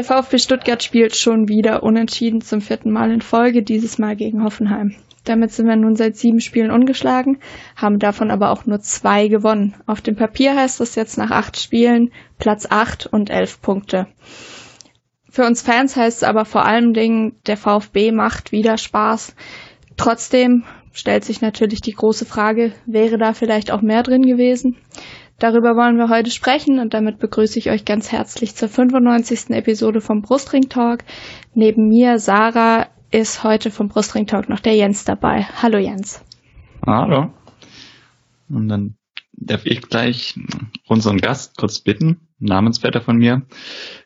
Der VfB Stuttgart spielt schon wieder unentschieden zum vierten Mal in Folge, dieses Mal gegen Hoffenheim. Damit sind wir nun seit sieben Spielen ungeschlagen, haben davon aber auch nur zwei gewonnen. Auf dem Papier heißt das jetzt nach acht Spielen Platz acht und elf Punkte. Für uns Fans heißt es aber vor allem Dingen, der VfB macht wieder Spaß. Trotzdem stellt sich natürlich die große Frage, wäre da vielleicht auch mehr drin gewesen? Darüber wollen wir heute sprechen und damit begrüße ich euch ganz herzlich zur 95. Episode vom Brustring Talk. Neben mir, Sarah, ist heute vom Brustring Talk noch der Jens dabei. Hallo Jens. Hallo. Und dann darf ich gleich unseren Gast kurz bitten, Namensvetter von mir,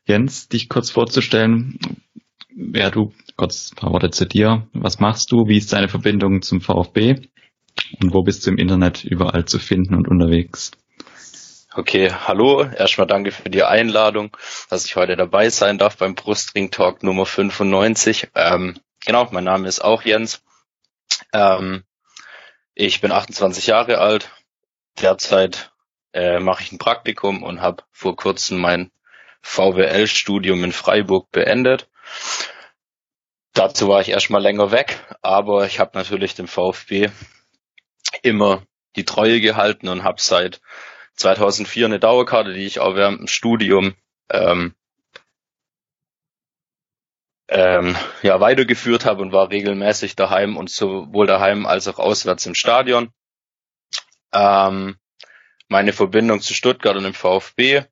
Jens, dich kurz vorzustellen, wer du, kurz ein paar Worte zu dir, was machst du, wie ist deine Verbindung zum VfB und wo bist du im Internet überall zu finden und unterwegs? Okay, hallo. Erstmal danke für die Einladung, dass ich heute dabei sein darf beim Brustring Talk Nummer 95. Ähm, genau, mein Name ist auch Jens. Ähm, ich bin 28 Jahre alt. Derzeit äh, mache ich ein Praktikum und habe vor kurzem mein VWL-Studium in Freiburg beendet. Dazu war ich erstmal länger weg, aber ich habe natürlich dem VfB immer die Treue gehalten und habe seit 2004 eine Dauerkarte, die ich auch während dem Studium ähm, ähm, ja, weitergeführt habe und war regelmäßig daheim und sowohl daheim als auch auswärts im Stadion. Ähm, meine Verbindung zu Stuttgart und dem VfB.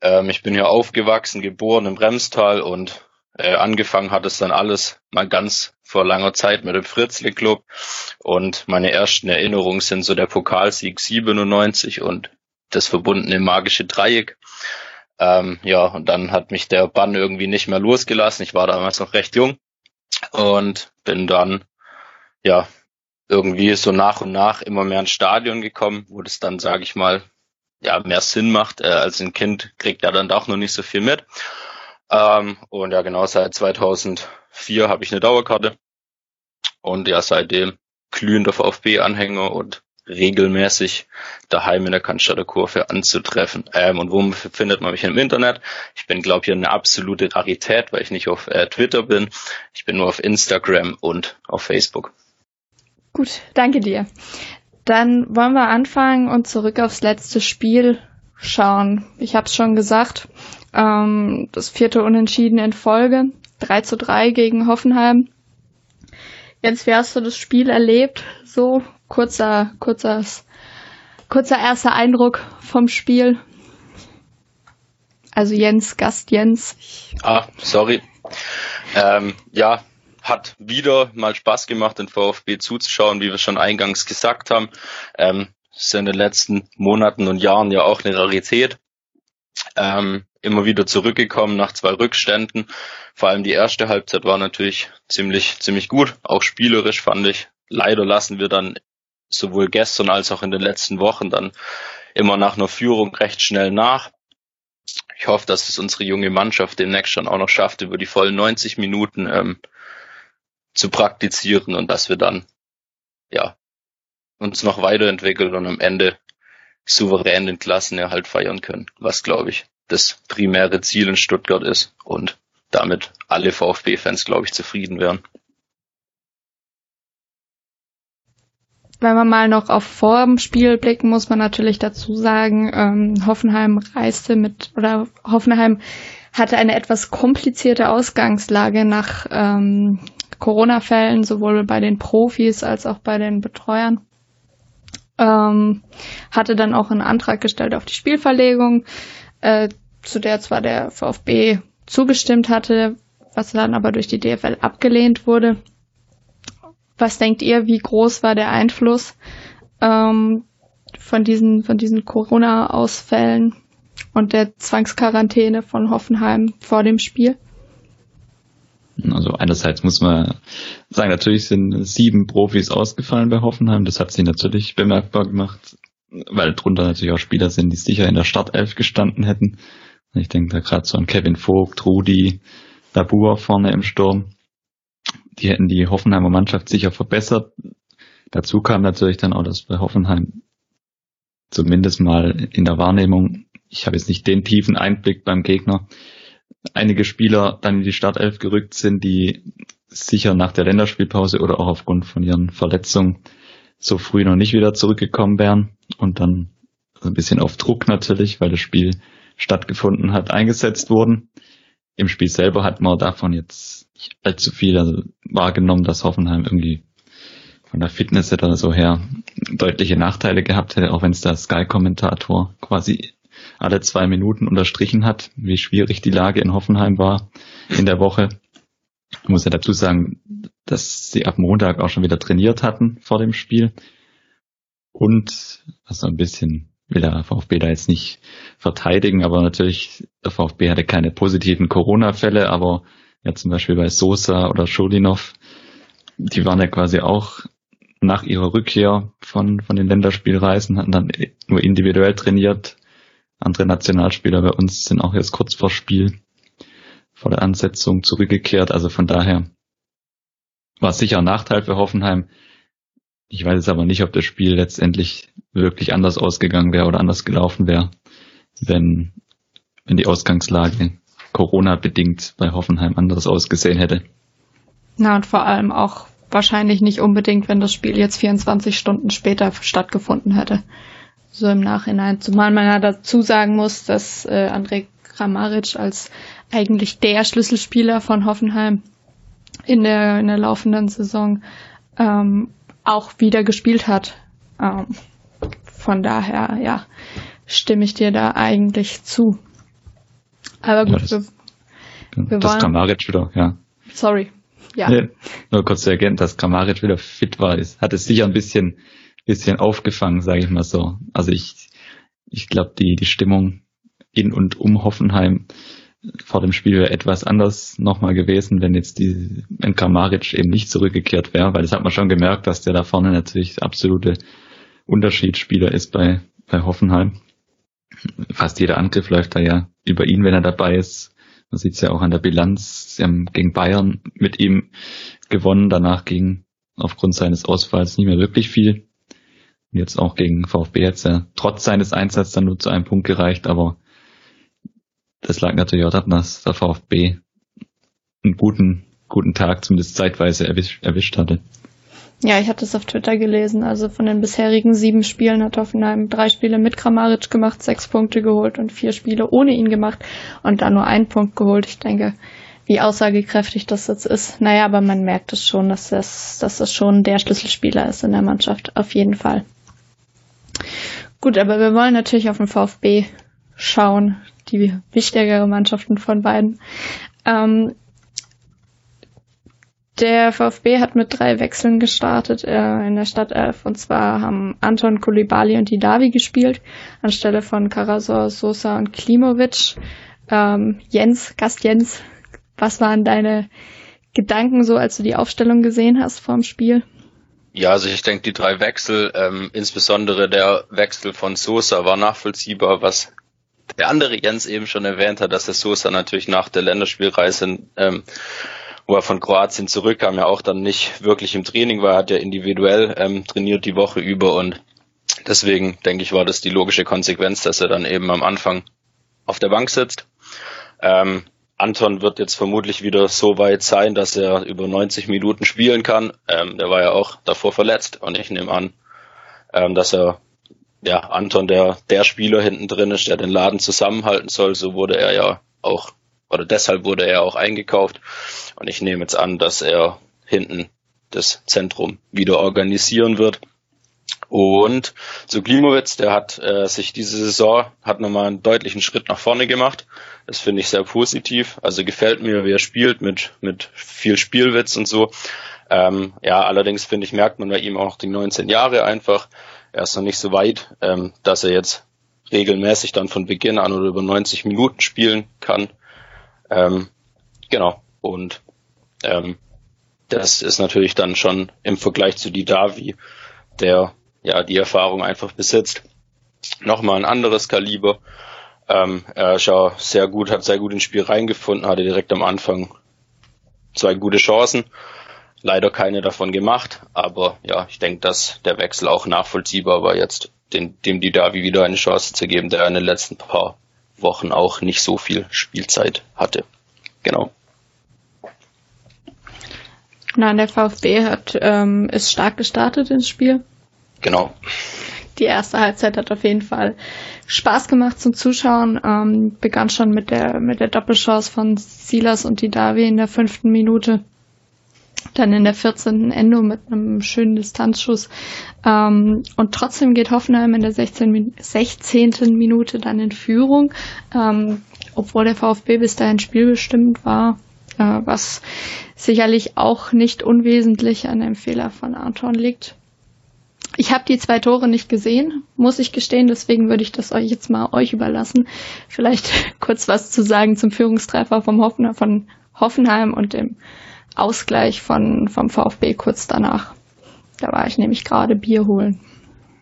Ähm, ich bin hier aufgewachsen, geboren im Bremstal und äh, angefangen hat es dann alles mal ganz vor langer Zeit mit dem Fritzli Club und meine ersten Erinnerungen sind so der Pokalsieg 97 und das verbundene magische Dreieck. Ähm, ja, und dann hat mich der Bann irgendwie nicht mehr losgelassen. Ich war damals noch recht jung und bin dann, ja, irgendwie so nach und nach immer mehr ins Stadion gekommen, wo das dann, sage ich mal, ja, mehr Sinn macht. Äh, als ein Kind kriegt er dann doch noch nicht so viel mit. Ähm, und ja, genau, seit 2004 habe ich eine Dauerkarte und ja, seitdem glühender VfB-Anhänger und regelmäßig daheim in der Cannstatter Kurve anzutreffen. Ähm, und wo findet man mich im Internet? Ich bin, glaube ich, eine absolute Rarität, weil ich nicht auf äh, Twitter bin. Ich bin nur auf Instagram und auf Facebook. Gut, danke dir. Dann wollen wir anfangen und zurück aufs letzte Spiel schauen. Ich habe es schon gesagt, ähm, das vierte Unentschieden in Folge, 3 zu 3 gegen Hoffenheim. Jens, wie hast du das Spiel erlebt? So kurzer, kurzer, kurzer erster Eindruck vom Spiel. Also Jens, Gast Jens. Ah, sorry. Ähm, ja, hat wieder mal Spaß gemacht, den VfB zuzuschauen, wie wir schon eingangs gesagt haben. Ähm, ist in den letzten Monaten und Jahren ja auch eine Rarität. Ähm, immer wieder zurückgekommen nach zwei Rückständen. Vor allem die erste Halbzeit war natürlich ziemlich, ziemlich gut. Auch spielerisch fand ich. Leider lassen wir dann sowohl gestern als auch in den letzten Wochen dann immer nach einer Führung recht schnell nach. Ich hoffe, dass es unsere junge Mannschaft demnächst dann auch noch schafft, über die vollen 90 Minuten ähm, zu praktizieren und dass wir dann ja uns noch weiterentwickeln und am Ende souverän den Klassenerhalt feiern können, was glaube ich das primäre Ziel in Stuttgart ist und damit alle VfB-Fans glaube ich zufrieden wären. Wenn wir mal noch auf vor dem Spiel blicken, muss man natürlich dazu sagen, ähm, Hoffenheim reiste mit, oder Hoffenheim hatte eine etwas komplizierte Ausgangslage nach ähm, Corona-Fällen, sowohl bei den Profis als auch bei den Betreuern. Ähm, hatte dann auch einen Antrag gestellt auf die Spielverlegung, äh, zu der zwar der VfB zugestimmt hatte, was dann aber durch die DFL abgelehnt wurde. Was denkt ihr, wie groß war der Einfluss ähm, von diesen, von diesen Corona-Ausfällen und der Zwangsquarantäne von Hoffenheim vor dem Spiel? Also einerseits muss man sagen, natürlich sind sieben Profis ausgefallen bei Hoffenheim. Das hat sie natürlich bemerkbar gemacht, weil drunter natürlich auch Spieler sind, die sicher in der Startelf gestanden hätten. Ich denke da gerade so an Kevin Vogt, Rudi, Dabur vorne im Sturm. Die hätten die Hoffenheimer Mannschaft sicher verbessert. Dazu kam natürlich dann auch, dass bei Hoffenheim zumindest mal in der Wahrnehmung, ich habe jetzt nicht den tiefen Einblick beim Gegner, einige Spieler dann in die Startelf gerückt sind, die sicher nach der Länderspielpause oder auch aufgrund von ihren Verletzungen so früh noch nicht wieder zurückgekommen wären und dann ein bisschen auf Druck natürlich, weil das Spiel stattgefunden hat, eingesetzt wurden. Im Spiel selber hat man davon jetzt nicht allzu viel also wahrgenommen, dass Hoffenheim irgendwie von der Fitness oder so her deutliche Nachteile gehabt hätte, auch wenn es der Sky-Kommentator quasi alle zwei Minuten unterstrichen hat, wie schwierig die Lage in Hoffenheim war in der Woche. Ich muss ja dazu sagen, dass sie ab Montag auch schon wieder trainiert hatten vor dem Spiel. Und, also ein bisschen will der VfB da jetzt nicht verteidigen, aber natürlich, der VfB hatte keine positiven Corona-Fälle, aber ja zum Beispiel bei Sosa oder Schodinov, die waren ja quasi auch nach ihrer Rückkehr von, von den Länderspielreisen, hatten dann nur individuell trainiert. Andere Nationalspieler bei uns sind auch jetzt kurz vor Spiel, vor der Ansetzung zurückgekehrt. Also von daher war sicher ein Nachteil für Hoffenheim. Ich weiß jetzt aber nicht, ob das Spiel letztendlich wirklich anders ausgegangen wäre oder anders gelaufen wäre, wenn, wenn die Ausgangslage Corona bedingt bei Hoffenheim anders ausgesehen hätte. Na und vor allem auch wahrscheinlich nicht unbedingt, wenn das Spiel jetzt 24 Stunden später stattgefunden hätte. So im Nachhinein. Zumal man ja dazu sagen muss, dass äh, André Kramaric als eigentlich der Schlüsselspieler von Hoffenheim in der, in der laufenden Saison ähm, auch wieder gespielt hat. Ähm, von daher, ja, stimme ich dir da eigentlich zu. Aber gut, ja, das, wir, wir das. Kramaric wieder, ja. Sorry. Ja. Nee, nur kurz zu ergänzen, dass Kramaric wieder fit war, ist, hat es sicher ein bisschen, bisschen aufgefangen, sage ich mal so. Also ich, ich glaube, die, die Stimmung in und um Hoffenheim vor dem Spiel wäre etwas anders nochmal gewesen, wenn jetzt die wenn Kramaric eben nicht zurückgekehrt wäre, weil das hat man schon gemerkt, dass der da vorne natürlich absolute Unterschiedsspieler ist bei, bei Hoffenheim. Fast jeder Angriff läuft da ja über ihn, wenn er dabei ist. Man sieht es ja auch an der Bilanz. Sie haben gegen Bayern mit ihm gewonnen. Danach ging aufgrund seines Ausfalls nicht mehr wirklich viel. Und jetzt auch gegen VfB hat er trotz seines Einsatzes dann nur zu einem Punkt gereicht. Aber das lag natürlich auch daran, dass der VfB einen guten, guten Tag zumindest zeitweise erwischt, erwischt hatte. Ja, ich hatte es auf Twitter gelesen. Also von den bisherigen sieben Spielen hat Hoffenheim drei Spiele mit Kramaric gemacht, sechs Punkte geholt und vier Spiele ohne ihn gemacht und dann nur einen Punkt geholt. Ich denke, wie aussagekräftig das jetzt ist. Naja, aber man merkt es schon, dass das, dass das schon der Schlüsselspieler ist in der Mannschaft. Auf jeden Fall. Gut, aber wir wollen natürlich auf den VfB schauen. Die wichtigere Mannschaften von beiden. Ähm, der VfB hat mit drei Wechseln gestartet äh, in der Stadtelf. Und zwar haben Anton Kulibali und Didavi gespielt, anstelle von Karasor, Sosa und Klimovic. Ähm, Jens, Gast Jens, was waren deine Gedanken so, als du die Aufstellung gesehen hast vorm Spiel? Ja, also ich denke, die drei Wechsel, ähm, insbesondere der Wechsel von Sosa war nachvollziehbar, was der andere Jens eben schon erwähnt hat, dass der Sosa natürlich nach der Länderspielreise ähm, wo er von Kroatien zurückkam, ja auch dann nicht wirklich im Training war, hat ja individuell ähm, trainiert die Woche über und deswegen denke ich, war das die logische Konsequenz, dass er dann eben am Anfang auf der Bank sitzt. Ähm, Anton wird jetzt vermutlich wieder so weit sein, dass er über 90 Minuten spielen kann. Ähm, der war ja auch davor verletzt und ich nehme an, ähm, dass er ja Anton der der Spieler hinten drin ist, der den Laden zusammenhalten soll. So wurde er ja auch oder deshalb wurde er auch eingekauft. Und ich nehme jetzt an, dass er hinten das Zentrum wieder organisieren wird. Und zu Klimowitz, der hat äh, sich diese Saison, hat nochmal einen deutlichen Schritt nach vorne gemacht. Das finde ich sehr positiv. Also gefällt mir, wie er spielt, mit, mit viel Spielwitz und so. Ähm, ja, allerdings finde ich, merkt man bei ihm auch die 19 Jahre einfach. Er ist noch nicht so weit, ähm, dass er jetzt regelmäßig dann von Beginn an oder über 90 Minuten spielen kann. Ähm, genau. Und ähm, das ist natürlich dann schon im Vergleich zu Didavi, der ja die Erfahrung einfach besitzt, nochmal ein anderes Kaliber. Ähm, er ist ja sehr gut, hat sehr gut ins Spiel reingefunden, hatte direkt am Anfang zwei gute Chancen. Leider keine davon gemacht, aber ja, ich denke, dass der Wechsel auch nachvollziehbar war, jetzt den, dem Didavi wieder eine Chance zu geben, der in den letzten paar Wochen auch nicht so viel Spielzeit hatte. Genau. Nein, der VfB hat ähm, ist stark gestartet ins Spiel. Genau. Die erste Halbzeit hat auf jeden Fall Spaß gemacht zum Zuschauen. Ähm, begann schon mit der mit der Doppelchance von Silas und Didavi in der fünften Minute. Dann in der 14. Endo mit einem schönen Distanzschuss. Ähm, und trotzdem geht Hoffenheim in der 16, 16. Minute dann in Führung, ähm, obwohl der VfB bis dahin spielbestimmt war, äh, was sicherlich auch nicht unwesentlich an dem Fehler von Anton liegt. Ich habe die zwei Tore nicht gesehen, muss ich gestehen, deswegen würde ich das euch jetzt mal euch überlassen. Vielleicht kurz was zu sagen zum Führungstreffer vom Hoffen, von Hoffenheim und dem Ausgleich von, vom VfB kurz danach. Da war ich nämlich gerade Bier holen.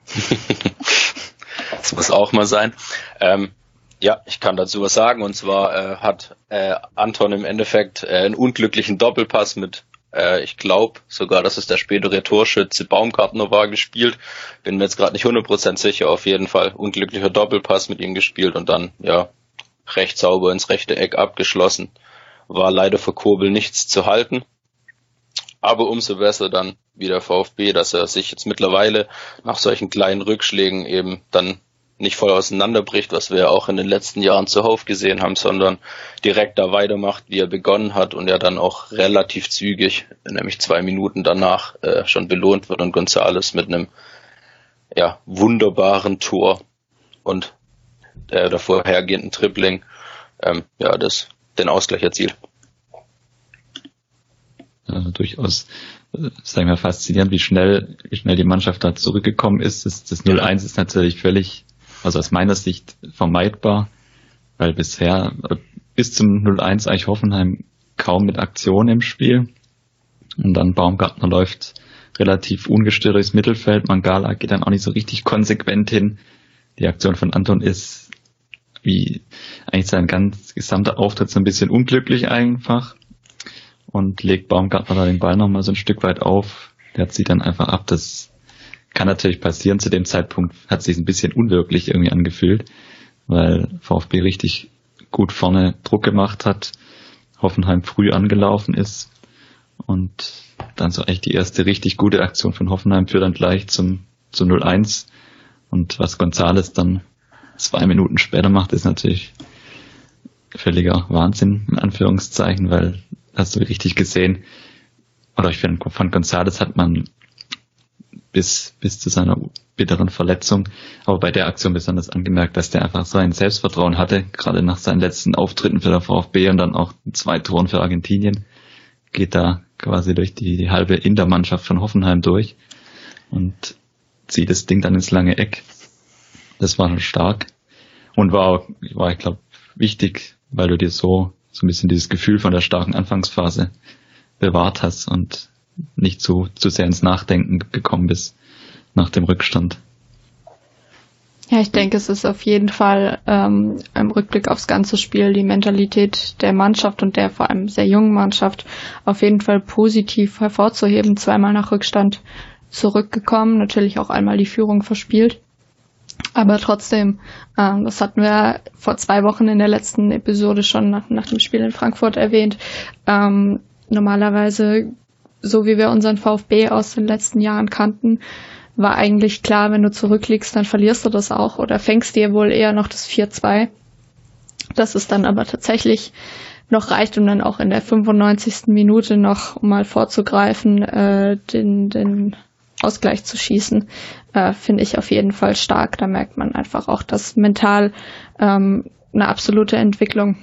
das muss auch mal sein. Ähm, ja, ich kann dazu was sagen. Und zwar äh, hat äh, Anton im Endeffekt äh, einen unglücklichen Doppelpass mit, äh, ich glaube sogar, dass es der spätere Torschütze Baumgartner war, gespielt. Bin mir jetzt gerade nicht 100% sicher. Auf jeden Fall unglücklicher Doppelpass mit ihm gespielt und dann, ja, recht sauber ins rechte Eck abgeschlossen. War leider für Kobel nichts zu halten. Aber umso besser dann wieder VfB, dass er sich jetzt mittlerweile nach solchen kleinen Rückschlägen eben dann nicht voll auseinanderbricht, was wir auch in den letzten Jahren zuhauf gesehen haben, sondern direkt da weitermacht, wie er begonnen hat und er dann auch relativ zügig, nämlich zwei Minuten danach, äh, schon belohnt wird und Gonzales mit einem ja, wunderbaren Tor und der vorhergehenden Tripling ähm, ja, das, den Ausgleich erzielt. Also durchaus, äh, sagen wir, faszinierend, wie schnell, wie schnell die Mannschaft da zurückgekommen ist. Das, das 0-1 ist natürlich völlig also aus meiner Sicht vermeidbar, weil bisher bis zum 0-1 eigentlich Hoffenheim kaum mit Aktion im Spiel. Und dann Baumgartner läuft relativ ungestört durchs Mittelfeld. Mangala geht dann auch nicht so richtig konsequent hin. Die Aktion von Anton ist wie eigentlich sein ganz gesamter Auftritt so ein bisschen unglücklich einfach und legt Baumgartner da den Ball nochmal so ein Stück weit auf. Der zieht dann einfach ab. Das kann natürlich passieren. Zu dem Zeitpunkt hat sich ein bisschen unwirklich irgendwie angefühlt, weil VfB richtig gut vorne Druck gemacht hat, Hoffenheim früh angelaufen ist und dann so echt die erste richtig gute Aktion von Hoffenheim führt dann gleich zum zu 0-1 und was Gonzales dann zwei Minuten später macht, ist natürlich völliger Wahnsinn in Anführungszeichen, weil hast du richtig gesehen, oder ich finde, von Gonzales hat man bis, bis zu seiner bitteren Verletzung. Aber bei der Aktion besonders angemerkt, dass der einfach so ein Selbstvertrauen hatte, gerade nach seinen letzten Auftritten für der VfB und dann auch zwei Toren für Argentinien, geht da quasi durch die, die halbe Intermannschaft von Hoffenheim durch und zieht das Ding dann ins lange Eck. Das war schon stark und war, war ich glaube, wichtig, weil du dir so, so ein bisschen dieses Gefühl von der starken Anfangsphase bewahrt hast und nicht zu, zu sehr ins Nachdenken gekommen bist nach dem Rückstand. Ja, ich denke, es ist auf jeden Fall ähm, im Rückblick aufs ganze Spiel die Mentalität der Mannschaft und der vor allem sehr jungen Mannschaft auf jeden Fall positiv hervorzuheben. Zweimal nach Rückstand zurückgekommen, natürlich auch einmal die Führung verspielt. Aber trotzdem, ähm, das hatten wir vor zwei Wochen in der letzten Episode schon nach, nach dem Spiel in Frankfurt erwähnt. Ähm, normalerweise so wie wir unseren VfB aus den letzten Jahren kannten, war eigentlich klar, wenn du zurückliegst, dann verlierst du das auch oder fängst dir wohl eher noch das 4-2. Das ist dann aber tatsächlich noch reicht, um dann auch in der 95. Minute noch mal vorzugreifen, äh, den, den Ausgleich zu schießen, äh, finde ich auf jeden Fall stark. Da merkt man einfach auch, dass mental ähm, eine absolute Entwicklung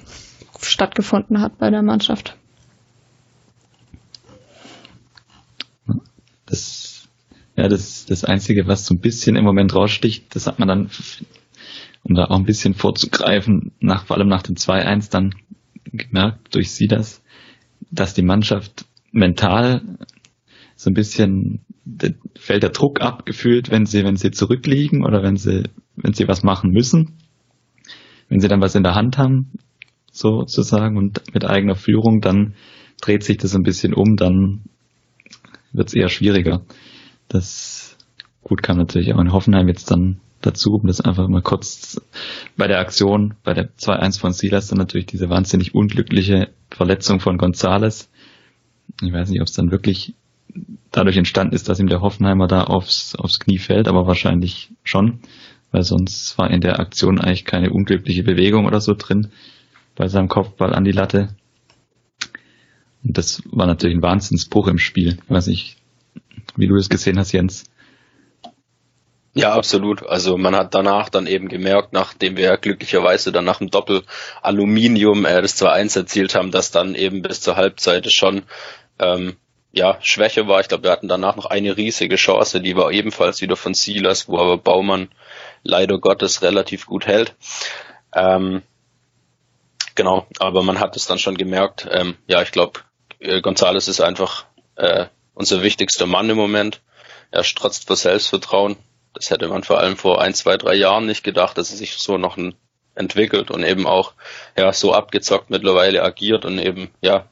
stattgefunden hat bei der Mannschaft. Das, ja, das das Einzige, was so ein bisschen im Moment raussticht, das hat man dann, um da auch ein bisschen vorzugreifen, nach, vor allem nach dem 2-1 dann gemerkt durch sie das, dass die Mannschaft mental so ein bisschen fällt der Druck abgefühlt, wenn sie, wenn sie zurückliegen oder wenn sie, wenn sie was machen müssen. wenn sie dann was in der Hand haben, sozusagen, und mit eigener Führung, dann dreht sich das ein bisschen um, dann wird es eher schwieriger. Das gut kam natürlich auch in Hoffenheim jetzt dann dazu, um das einfach mal kurz bei der Aktion, bei der 2-1 von Silas dann natürlich diese wahnsinnig unglückliche Verletzung von Gonzales. Ich weiß nicht, ob es dann wirklich dadurch entstanden ist, dass ihm der Hoffenheimer da aufs, aufs Knie fällt, aber wahrscheinlich schon, weil sonst war in der Aktion eigentlich keine unglückliche Bewegung oder so drin bei seinem Kopfball an die Latte. Und das war natürlich ein Wahnsinnsbruch im Spiel. Ich weiß nicht, wie du es gesehen hast, Jens. Ja, absolut. Also man hat danach dann eben gemerkt, nachdem wir glücklicherweise dann nach dem Doppel Aluminium äh, das 2-1 erzielt haben, dass dann eben bis zur Halbzeit schon ähm, ja, Schwäche war. Ich glaube, wir hatten danach noch eine riesige Chance, die war ebenfalls wieder von Silas, wo aber Baumann leider Gottes relativ gut hält. Ähm, genau, aber man hat es dann schon gemerkt. Ähm, ja, ich glaube, äh, Gonzales ist einfach äh, unser wichtigster Mann im Moment. Er strotzt vor Selbstvertrauen. Das hätte man vor allem vor ein, zwei, drei Jahren nicht gedacht, dass er sich so noch entwickelt und eben auch ja so abgezockt mittlerweile agiert und eben ja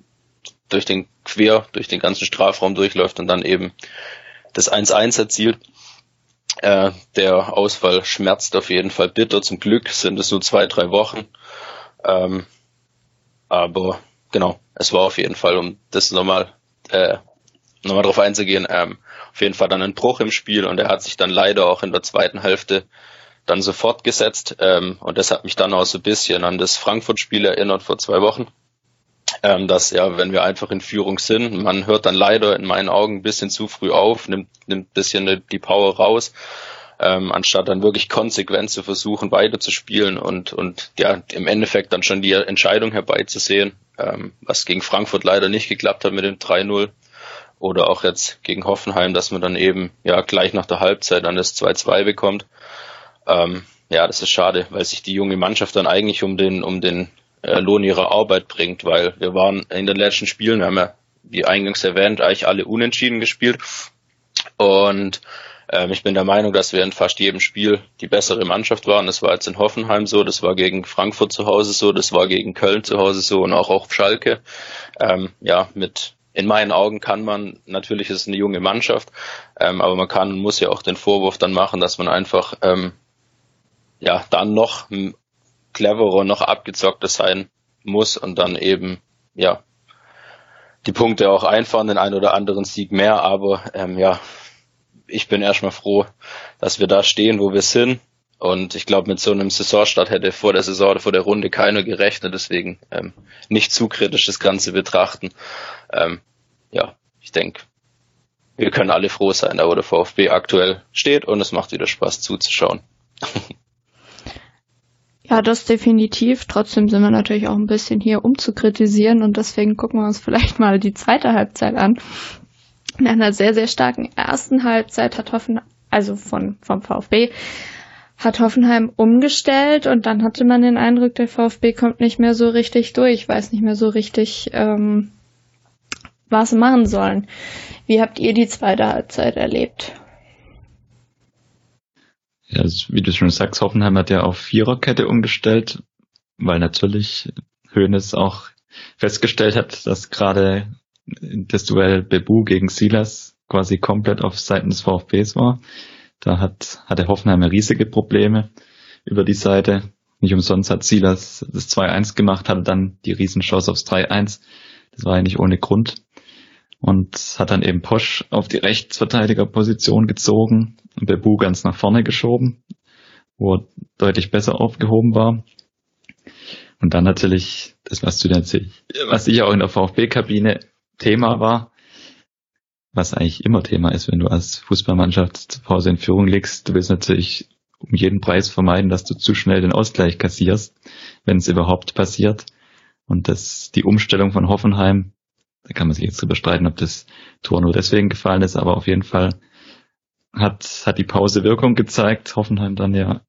durch den quer durch den ganzen Strafraum durchläuft und dann eben das 1-1 erzielt. Äh, der Ausfall schmerzt auf jeden Fall bitter. Zum Glück sind es nur zwei, drei Wochen. Ähm, aber genau, es war auf jeden Fall, um das nochmal äh, nochmal drauf einzugehen, ähm, auf jeden Fall dann ein Bruch im Spiel und er hat sich dann leider auch in der zweiten Hälfte dann sofort gesetzt ähm, und das hat mich dann auch so ein bisschen an das Frankfurt-Spiel erinnert vor zwei Wochen, ähm, dass ja, wenn wir einfach in Führung sind, man hört dann leider in meinen Augen ein bisschen zu früh auf, nimmt, nimmt ein bisschen die Power raus, ähm, anstatt dann wirklich konsequent zu versuchen, weiterzuspielen und, und ja, im Endeffekt dann schon die Entscheidung herbeizusehen, ähm, was gegen Frankfurt leider nicht geklappt hat mit dem 3-0 oder auch jetzt gegen Hoffenheim, dass man dann eben ja gleich nach der Halbzeit dann das 2-2 bekommt. Ähm, ja, das ist schade, weil sich die junge Mannschaft dann eigentlich um den um den äh, Lohn ihrer Arbeit bringt, weil wir waren in den letzten Spielen, wir haben ja wie eingangs erwähnt, eigentlich alle unentschieden gespielt und ähm, ich bin der Meinung, dass wir in fast jedem Spiel die bessere Mannschaft waren. Das war jetzt in Hoffenheim so, das war gegen Frankfurt zu Hause so, das war gegen Köln zu Hause so und auch auf Schalke. Ähm, ja, mit in meinen Augen kann man, natürlich ist es eine junge Mannschaft, ähm, aber man kann und muss ja auch den Vorwurf dann machen, dass man einfach ähm, ja dann noch cleverer, noch abgezockter sein muss und dann eben ja die Punkte auch einfahren, den einen oder anderen Sieg mehr, aber ähm, ja, ich bin erstmal froh, dass wir da stehen, wo wir sind. Und ich glaube, mit so einem Saisonstart hätte vor der Saison oder vor der Runde keiner gerechnet. Deswegen ähm, nicht zu kritisch das Ganze betrachten. Ähm, ja, ich denke, wir können alle froh sein, da wo der VfB aktuell steht und es macht wieder Spaß zuzuschauen. Ja, das definitiv. Trotzdem sind wir natürlich auch ein bisschen hier, um zu kritisieren und deswegen gucken wir uns vielleicht mal die zweite Halbzeit an. In einer sehr, sehr starken ersten Halbzeit hat Hoffenheim, also von, vom VfB, hat Hoffenheim umgestellt und dann hatte man den Eindruck, der VfB kommt nicht mehr so richtig durch, weiß nicht mehr so richtig, ähm, was machen sollen. Wie habt ihr die zweite Halbzeit erlebt? Ja, wie du schon sagst, Hoffenheim hat ja auf Viererkette umgestellt, weil natürlich Hoeneß auch festgestellt hat, dass gerade das Duell Bebu gegen Silas quasi komplett auf Seiten des VfBs war. Da hat, hatte Hoffenheim riesige Probleme über die Seite. Nicht umsonst hat Silas das 2-1 gemacht, hatte dann die Riesenchance aufs 3-1. Das war ja nicht ohne Grund. Und hat dann eben Posch auf die Rechtsverteidigerposition gezogen und Bebu ganz nach vorne geschoben, wo er deutlich besser aufgehoben war. Und dann natürlich, das was du natürlich, was ich auch in der VfB-Kabine Thema war, was eigentlich immer Thema ist, wenn du als Fußballmannschaft zur Pause in Führung liegst. Du willst natürlich um jeden Preis vermeiden, dass du zu schnell den Ausgleich kassierst, wenn es überhaupt passiert. Und das, die Umstellung von Hoffenheim, da kann man sich jetzt drüber streiten, ob das Tor nur deswegen gefallen ist, aber auf jeden Fall hat, hat die Pause Wirkung gezeigt. Hoffenheim dann ja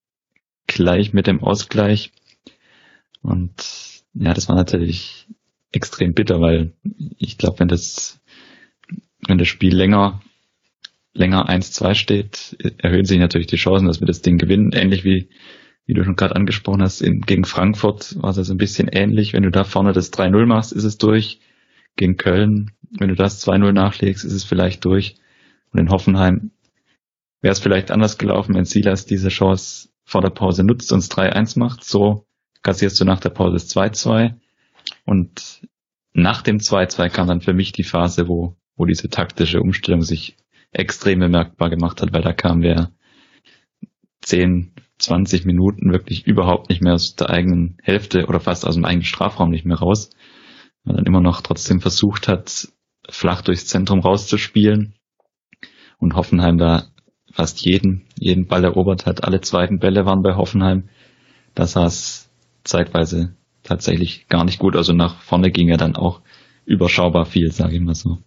gleich mit dem Ausgleich. Und ja, das war natürlich extrem bitter, weil ich glaube, wenn das wenn das Spiel länger, länger 1-2 steht, erhöhen sich natürlich die Chancen, dass wir das Ding gewinnen. Ähnlich wie wie du schon gerade angesprochen hast, in, gegen Frankfurt war es also ein bisschen ähnlich. Wenn du da vorne das 3-0 machst, ist es durch. Gegen Köln, wenn du das 2-0 nachlegst, ist es vielleicht durch. Und in Hoffenheim wäre es vielleicht anders gelaufen, wenn Silas diese Chance vor der Pause nutzt und es 3-1 macht. So kassierst du nach der Pause das 2-2. Und nach dem 2-2 kam dann für mich die Phase, wo, wo diese taktische Umstellung sich extrem bemerkbar gemacht hat, weil da kamen wir 10, 20 Minuten wirklich überhaupt nicht mehr aus der eigenen Hälfte oder fast aus dem eigenen Strafraum nicht mehr raus. Man dann immer noch trotzdem versucht hat, flach durchs Zentrum rauszuspielen und Hoffenheim da fast jeden, jeden Ball erobert hat. Alle zweiten Bälle waren bei Hoffenheim. Da sah es zeitweise tatsächlich gar nicht gut. Also nach vorne ging er dann auch überschaubar viel, sage ich mal so.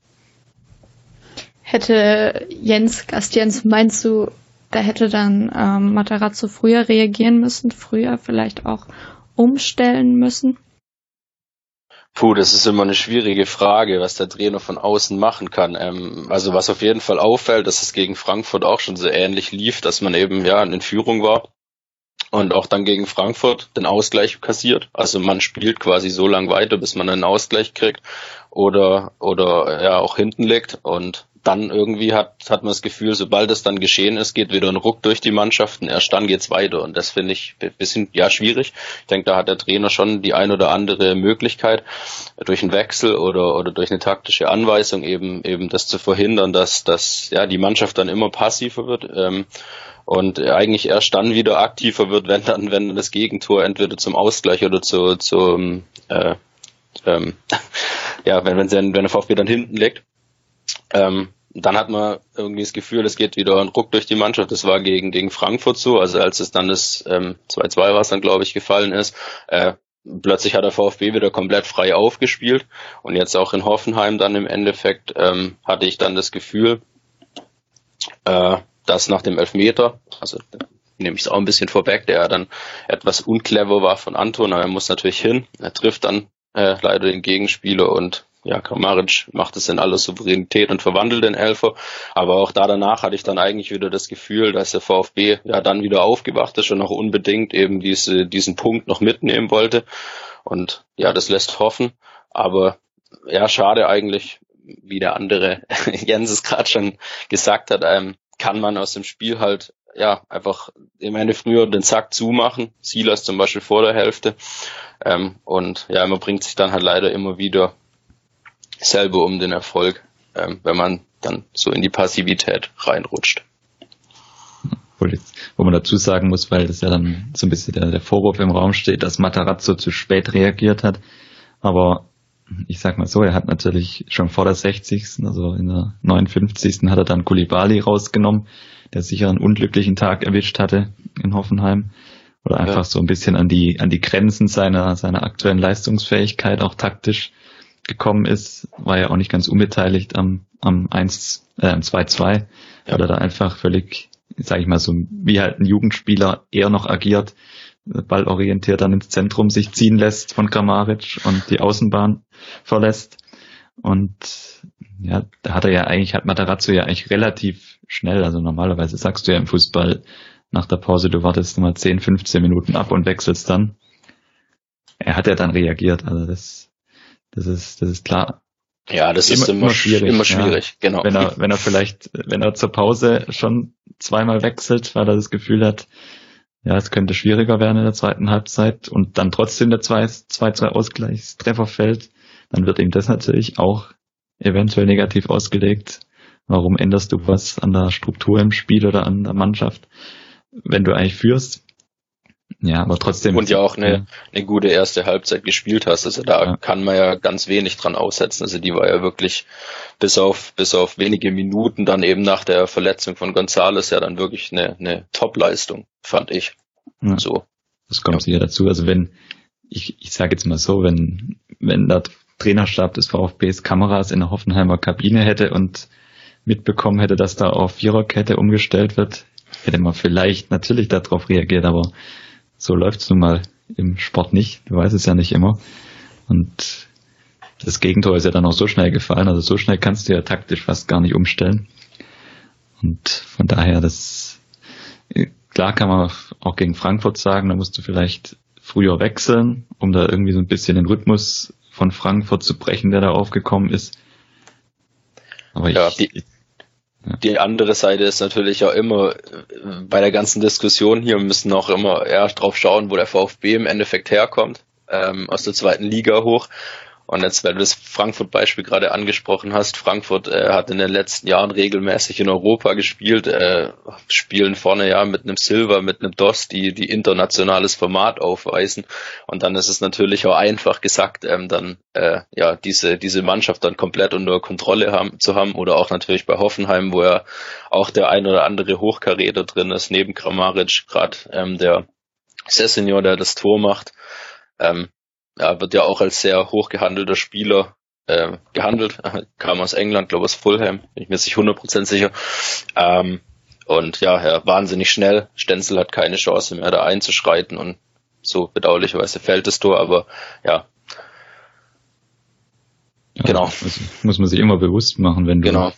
Hätte Jens, Gastjens, meinst du, da hätte dann ähm, Matarazzo früher reagieren müssen, früher vielleicht auch umstellen müssen? Puh, das ist immer eine schwierige Frage, was der Trainer von außen machen kann. Ähm, also was auf jeden Fall auffällt, dass es gegen Frankfurt auch schon so ähnlich lief, dass man eben ja in Führung war und auch dann gegen Frankfurt den Ausgleich kassiert. Also man spielt quasi so lang weiter, bis man einen Ausgleich kriegt oder oder ja auch hinten liegt und dann irgendwie hat, hat man das Gefühl, sobald es dann geschehen ist, geht wieder ein Ruck durch die Mannschaften. Erst dann geht's weiter. Und das finde ich ein bisschen, ja, schwierig. Ich denke, da hat der Trainer schon die ein oder andere Möglichkeit, durch einen Wechsel oder, oder durch eine taktische Anweisung eben, eben das zu verhindern, dass, dass, ja, die Mannschaft dann immer passiver wird. Ähm, und eigentlich erst dann wieder aktiver wird, wenn dann, wenn das Gegentor entweder zum Ausgleich oder zu, zum, äh, ähm, ja, wenn, wenn, wenn der VfB dann hinten liegt. Ähm, dann hat man irgendwie das Gefühl, es geht wieder ein Ruck durch die Mannschaft. Das war gegen, gegen Frankfurt so, also als es dann das ähm, 2-2 war es dann, glaube ich, gefallen ist. Äh, plötzlich hat der VfB wieder komplett frei aufgespielt und jetzt auch in Hoffenheim dann im Endeffekt ähm, hatte ich dann das Gefühl, äh, dass nach dem Elfmeter, also nehme ich es auch ein bisschen vorweg, der dann etwas unclever war von Anton, aber er muss natürlich hin, er trifft dann äh, leider den Gegenspieler und ja, Kramaric macht es in aller Souveränität und verwandelt den Elfer. Aber auch da danach hatte ich dann eigentlich wieder das Gefühl, dass der VfB ja dann wieder aufgewacht ist und noch unbedingt eben diese, diesen Punkt noch mitnehmen wollte. Und ja, das lässt hoffen. Aber ja, schade eigentlich, wie der andere Jens es gerade schon gesagt hat, ähm, kann man aus dem Spiel halt ja einfach ich meine früher den Sack zumachen. Silas zum Beispiel vor der Hälfte. Ähm, und ja, man bringt sich dann halt leider immer wieder selber um den Erfolg, ähm, wenn man dann so in die Passivität reinrutscht. Wo man dazu sagen muss, weil das ja dann so ein bisschen der, der Vorwurf im Raum steht, dass Matarazzo zu spät reagiert hat. Aber ich sag mal so, er hat natürlich schon vor der 60. also in der 59. hat er dann Kulibali rausgenommen, der sicher einen unglücklichen Tag erwischt hatte in Hoffenheim. Oder einfach ja. so ein bisschen an die, an die Grenzen seiner, seiner aktuellen Leistungsfähigkeit auch taktisch gekommen ist, war ja auch nicht ganz unbeteiligt am, am 1, äh, am 2-2, ja. weil er da einfach völlig, sage ich mal so, wie halt ein Jugendspieler eher noch agiert, ballorientiert dann ins Zentrum sich ziehen lässt von Kramaric und die Außenbahn verlässt. Und ja, da hat er ja eigentlich, hat Matarazzo ja eigentlich relativ schnell, also normalerweise sagst du ja im Fußball nach der Pause, du wartest mal 10, 15 Minuten ab und wechselst dann. Er hat ja dann reagiert, also das das ist, das ist klar. Ja, das immer, ist immer, schwierig. Immer schwierig, ja. genau. Wenn er, wenn er vielleicht, wenn er zur Pause schon zweimal wechselt, weil er das Gefühl hat, ja, es könnte schwieriger werden in der zweiten Halbzeit und dann trotzdem der 2-2 Ausgleichstreffer fällt, dann wird ihm das natürlich auch eventuell negativ ausgelegt. Warum änderst du was an der Struktur im Spiel oder an der Mannschaft, wenn du eigentlich führst? Ja, aber trotzdem. Und ja auch eine, eine gute erste Halbzeit gespielt hast. Also da ja. kann man ja ganz wenig dran aussetzen. Also die war ja wirklich bis auf, bis auf wenige Minuten dann eben nach der Verletzung von Gonzales ja dann wirklich eine, eine Top-Leistung, fand ich. Ja. So. Das kommt ja. sicher dazu. Also wenn, ich, ich sage jetzt mal so, wenn, wenn der Trainerstab des VfBs Kameras in der Hoffenheimer Kabine hätte und mitbekommen hätte, dass da auf Viererkette umgestellt wird, hätte man vielleicht natürlich darauf reagiert, aber so läuft's nun mal im Sport nicht. Du weißt es ja nicht immer. Und das Gegentor ist ja dann auch so schnell gefallen. Also so schnell kannst du ja taktisch fast gar nicht umstellen. Und von daher, das klar kann man auch gegen Frankfurt sagen, da musst du vielleicht früher wechseln, um da irgendwie so ein bisschen den Rhythmus von Frankfurt zu brechen, der da aufgekommen ist. Aber ja, ich, die, andere Seite ist natürlich auch immer bei der ganzen Diskussion hier müssen auch immer eher drauf schauen, wo der VfB im Endeffekt herkommt, ähm, aus der zweiten Liga hoch. Und jetzt, weil du das Frankfurt-Beispiel gerade angesprochen hast, Frankfurt äh, hat in den letzten Jahren regelmäßig in Europa gespielt, äh, spielen vorne ja mit einem Silver, mit einem DOS, die, die internationales Format aufweisen. Und dann ist es natürlich auch einfach gesagt, ähm, dann äh, ja diese, diese Mannschaft dann komplett unter Kontrolle haben, zu haben. Oder auch natürlich bei Hoffenheim, wo ja auch der ein oder andere Hochkaräter drin ist, neben Kramaric, gerade ähm, der Sessenior, der das Tor macht. Ähm, ja, wird ja auch als sehr hoch gehandelter Spieler äh, gehandelt. Kam aus England, glaube aus Fulham, bin ich mir nicht 100% sicher. Ähm, und ja, ja, wahnsinnig schnell. Stenzel hat keine Chance mehr, da einzuschreiten und so bedauerlicherweise fällt das Tor, aber ja. ja genau. Das muss man sich immer bewusst machen, wenn du, genau.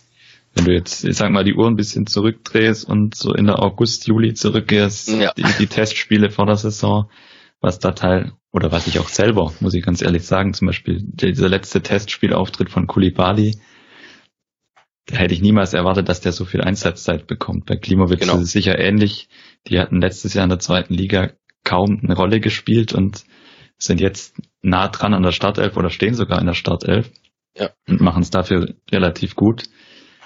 wenn du jetzt, ich sag mal, die Uhr ein bisschen zurückdrehst und so in der August, Juli zurückgehst, ja. die, die Testspiele vor der Saison, was da Teil, oder was ich auch selber, muss ich ganz ehrlich sagen, zum Beispiel dieser letzte Testspielauftritt von Kulibali, da hätte ich niemals erwartet, dass der so viel Einsatzzeit bekommt. Bei Klimowitz genau. ist es sicher ähnlich. Die hatten letztes Jahr in der zweiten Liga kaum eine Rolle gespielt und sind jetzt nah dran an der Startelf oder stehen sogar in der Startelf ja. und machen es dafür relativ gut.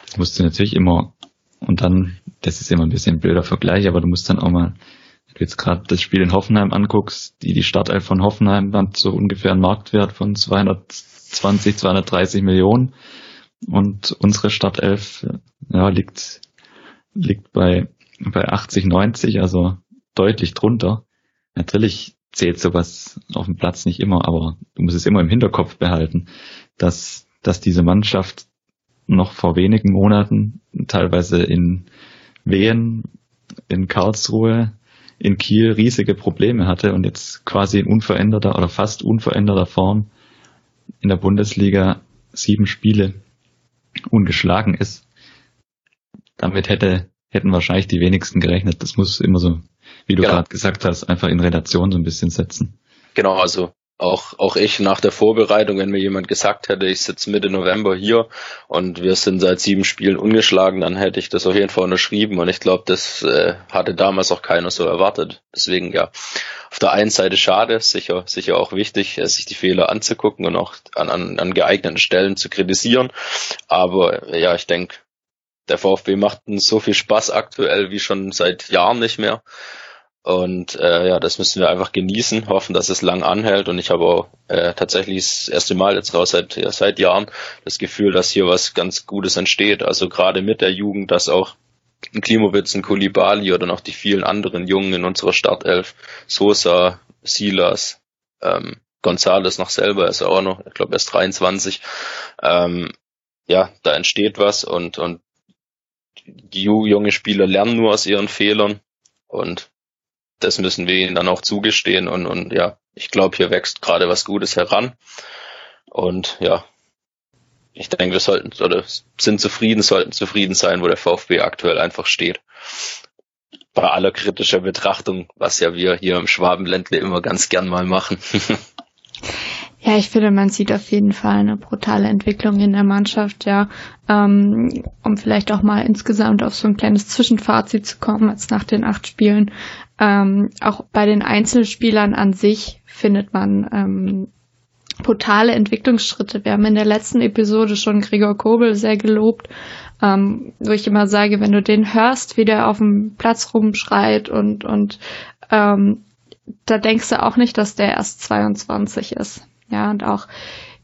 Das musst du natürlich immer, und dann, das ist immer ein bisschen ein blöder Vergleich, aber du musst dann auch mal du jetzt gerade das Spiel in Hoffenheim anguckst, die die Startelf von Hoffenheim hat so ungefähr einen Marktwert von 220, 230 Millionen und unsere Startelf ja, liegt liegt bei bei 80, 90, also deutlich drunter. Natürlich zählt sowas auf dem Platz nicht immer, aber du musst es immer im Hinterkopf behalten, dass dass diese Mannschaft noch vor wenigen Monaten teilweise in Wehen in Karlsruhe in Kiel riesige Probleme hatte und jetzt quasi in unveränderter oder fast unveränderter Form in der Bundesliga sieben Spiele ungeschlagen ist. Damit hätte, hätten wahrscheinlich die wenigsten gerechnet. Das muss immer so, wie du genau. gerade gesagt hast, einfach in Relation so ein bisschen setzen. Genau, also auch, auch ich nach der Vorbereitung, wenn mir jemand gesagt hätte, ich sitze Mitte November hier und wir sind seit sieben Spielen ungeschlagen, dann hätte ich das auf jeden Fall unterschrieben und ich glaube, das äh, hatte damals auch keiner so erwartet. Deswegen ja, auf der einen Seite schade, sicher, sicher auch wichtig, äh, sich die Fehler anzugucken und auch an, an, an geeigneten Stellen zu kritisieren. Aber ja, ich denke, der VfB macht so viel Spaß aktuell wie schon seit Jahren nicht mehr. Und äh, ja, das müssen wir einfach genießen, hoffen, dass es lang anhält. Und ich habe auch äh, tatsächlich das erste Mal jetzt raus seit, ja, seit Jahren das Gefühl, dass hier was ganz Gutes entsteht. Also gerade mit der Jugend, dass auch ein Klimowitz, ein Kulibali oder noch die vielen anderen Jungen in unserer Startelf, Sosa, Silas, ähm, Gonzales noch selber, ist auch noch, ich glaube, erst 23. Ähm, ja, da entsteht was und, und die junge Spieler lernen nur aus ihren Fehlern und das müssen wir ihnen dann auch zugestehen und, und ja, ich glaube, hier wächst gerade was Gutes heran. Und ja, ich denke, wir sollten oder sind zufrieden, sollten zufrieden sein, wo der VfB aktuell einfach steht. Bei aller kritischer Betrachtung, was ja wir hier im Schwabenländle immer ganz gern mal machen. Ja, ich finde, man sieht auf jeden Fall eine brutale Entwicklung in der Mannschaft, ja. Ähm, um vielleicht auch mal insgesamt auf so ein kleines Zwischenfazit zu kommen, als nach den acht Spielen. Ähm, auch bei den Einzelspielern an sich findet man ähm, brutale Entwicklungsschritte. Wir haben in der letzten Episode schon Gregor Kobel sehr gelobt, ähm, wo ich immer sage, wenn du den hörst, wie der auf dem Platz rumschreit und, und ähm, da denkst du auch nicht, dass der erst 22 ist. Ja, und auch,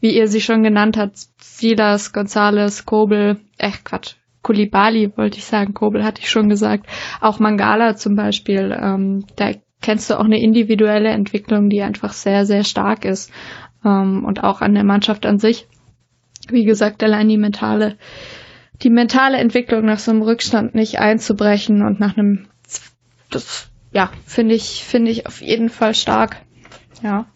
wie ihr sie schon genannt habt, Silas, Gonzales, Kobel, äh, Quatsch, Kulibali wollte ich sagen, Kobel hatte ich schon gesagt. Auch Mangala zum Beispiel, ähm, da kennst du auch eine individuelle Entwicklung, die einfach sehr, sehr stark ist. Ähm, und auch an der Mannschaft an sich. Wie gesagt, allein die mentale, die mentale Entwicklung nach so einem Rückstand nicht einzubrechen und nach einem, das, ja, finde ich, finde ich auf jeden Fall stark. Ja.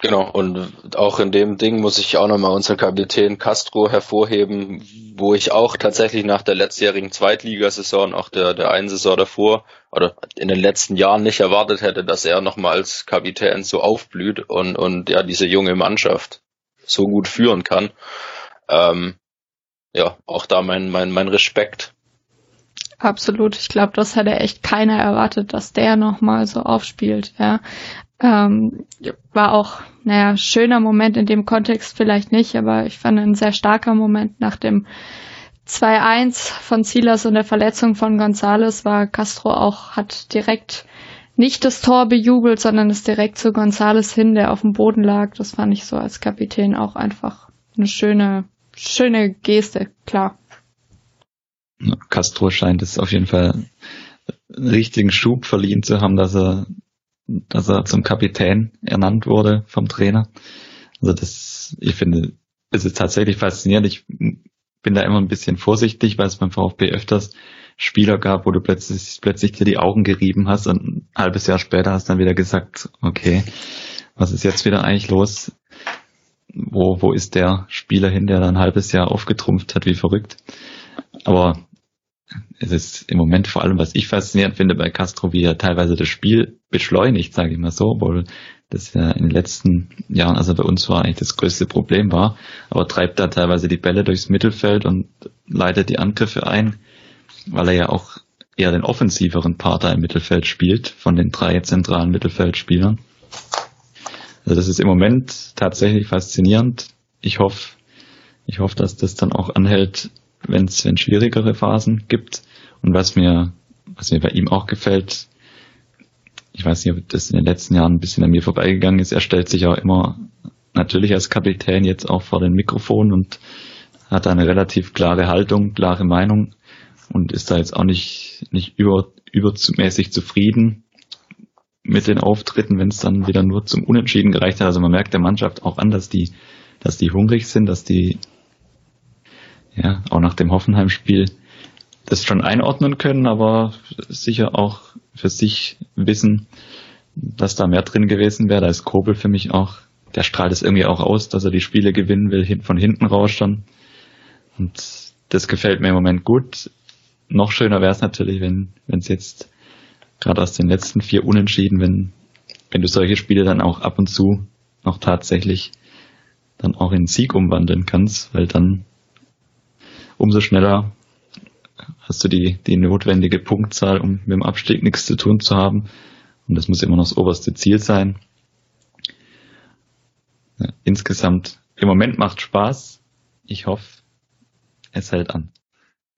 Genau, und auch in dem Ding muss ich auch nochmal unseren Kapitän Castro hervorheben, wo ich auch tatsächlich nach der letztjährigen Zweitligasaison, auch der, der einen Saison davor, oder in den letzten Jahren nicht erwartet hätte, dass er nochmal als Kapitän so aufblüht und, und ja, diese junge Mannschaft so gut führen kann. Ähm, ja, auch da mein, mein, mein Respekt. Absolut. Ich glaube, das hätte echt keiner erwartet, dass der nochmal so aufspielt, ja. Ähm, war auch, naja, schöner Moment in dem Kontext vielleicht nicht, aber ich fand ein sehr starker Moment nach dem 2-1 von Silas und der Verletzung von Gonzales war Castro auch, hat direkt nicht das Tor bejubelt, sondern es direkt zu Gonzales hin, der auf dem Boden lag. Das fand ich so als Kapitän auch einfach eine schöne, schöne Geste, klar. Castro scheint es auf jeden Fall einen richtigen Schub verliehen zu haben, dass er dass er zum Kapitän ernannt wurde vom Trainer. Also das, ich finde, es ist tatsächlich faszinierend. Ich bin da immer ein bisschen vorsichtig, weil es beim VfB öfters Spieler gab, wo du plötzlich, plötzlich dir die Augen gerieben hast und ein halbes Jahr später hast dann wieder gesagt, okay, was ist jetzt wieder eigentlich los? Wo, wo ist der Spieler hin, der dann ein halbes Jahr aufgetrumpft hat, wie verrückt? Aber es ist im Moment vor allem, was ich faszinierend finde bei Castro, wie er teilweise das Spiel beschleunigt, sage ich mal so, obwohl das ja in den letzten Jahren, also bei uns war eigentlich das größte Problem war, aber treibt da teilweise die Bälle durchs Mittelfeld und leitet die Angriffe ein, weil er ja auch eher den offensiveren Part im Mittelfeld spielt, von den drei zentralen Mittelfeldspielern. Also das ist im Moment tatsächlich faszinierend. Ich hoffe, ich hoffe, dass das dann auch anhält wenn es schwierigere Phasen gibt. Und was mir, was mir bei ihm auch gefällt, ich weiß nicht, ob das in den letzten Jahren ein bisschen an mir vorbeigegangen ist, er stellt sich auch immer natürlich als Kapitän jetzt auch vor den Mikrofon und hat eine relativ klare Haltung, klare Meinung und ist da jetzt auch nicht, nicht über, übermäßig zufrieden mit den Auftritten, wenn es dann wieder nur zum Unentschieden gereicht hat. Also man merkt der Mannschaft auch an, dass die, dass die hungrig sind, dass die ja, auch nach dem Hoffenheim-Spiel das schon einordnen können, aber sicher auch für sich wissen, dass da mehr drin gewesen wäre. Da ist Kobel für mich auch, der strahlt es irgendwie auch aus, dass er die Spiele gewinnen will, von hinten raus schon. Und das gefällt mir im Moment gut. Noch schöner wäre es natürlich, wenn wenn es jetzt gerade aus den letzten vier Unentschieden, wenn wenn du solche Spiele dann auch ab und zu noch tatsächlich dann auch in Sieg umwandeln kannst, weil dann umso schneller hast du die, die notwendige Punktzahl, um mit dem Abstieg nichts zu tun zu haben. Und das muss immer noch das oberste Ziel sein. Ja, insgesamt, im Moment macht Spaß. Ich hoffe, es hält an.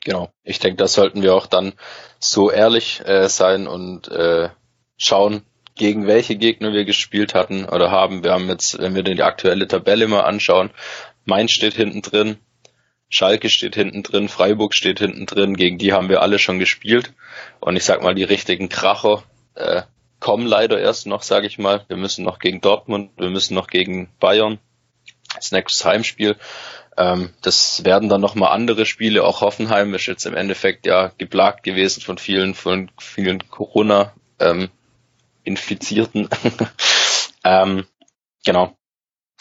Genau. Ich denke, da sollten wir auch dann so ehrlich äh, sein und äh, schauen, gegen welche Gegner wir gespielt hatten oder haben. Wir haben jetzt, wenn wir die aktuelle Tabelle mal anschauen, Mainz steht hinten drin, Schalke steht hinten drin, Freiburg steht hinten drin, gegen die haben wir alle schon gespielt. Und ich sag mal, die richtigen Kracher äh, kommen leider erst noch, sage ich mal. Wir müssen noch gegen Dortmund, wir müssen noch gegen Bayern. Das nächste Heimspiel. Ähm, das werden dann nochmal andere Spiele. Auch Hoffenheim ist jetzt im Endeffekt ja geplagt gewesen von vielen, von vielen Corona ähm, ähm, genau.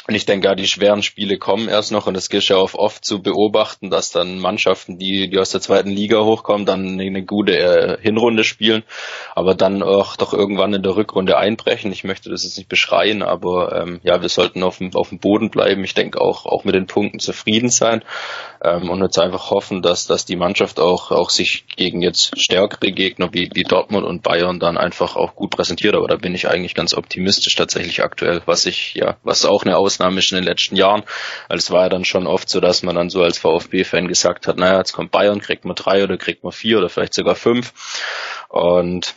Und ich denke, ja, die schweren Spiele kommen erst noch und es gilt ja auch oft zu beobachten, dass dann Mannschaften, die, die aus der zweiten Liga hochkommen, dann eine gute äh, Hinrunde spielen, aber dann auch doch irgendwann in der Rückrunde einbrechen. Ich möchte das jetzt nicht beschreien, aber ähm, ja, wir sollten auf dem, auf dem Boden bleiben. Ich denke auch, auch mit den Punkten zufrieden sein ähm, und jetzt einfach hoffen, dass, dass die Mannschaft auch, auch sich gegen jetzt stärkere Gegner wie, wie Dortmund und Bayern dann einfach auch gut präsentiert. Aber da bin ich eigentlich ganz optimistisch tatsächlich aktuell, was ich, ja, was auch eine Aus Ausnahme ist in den letzten Jahren. Weil es war ja dann schon oft so, dass man dann so als VfB-Fan gesagt hat, naja, jetzt kommt Bayern, kriegt man drei oder kriegt man vier oder vielleicht sogar fünf. Und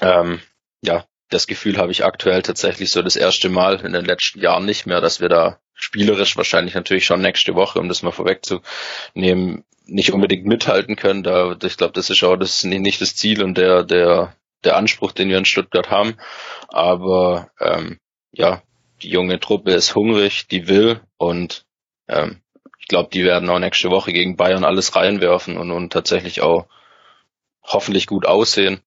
ähm, ja, das Gefühl habe ich aktuell tatsächlich so das erste Mal in den letzten Jahren nicht mehr, dass wir da spielerisch wahrscheinlich natürlich schon nächste Woche, um das mal vorwegzunehmen, nicht unbedingt mithalten können. Da, ich glaube, das ist auch das nicht das Ziel und der, der, der Anspruch, den wir in Stuttgart haben. Aber ähm, ja, die junge Truppe ist hungrig, die will und ähm, ich glaube, die werden auch nächste Woche gegen Bayern alles reinwerfen und, und tatsächlich auch hoffentlich gut aussehen.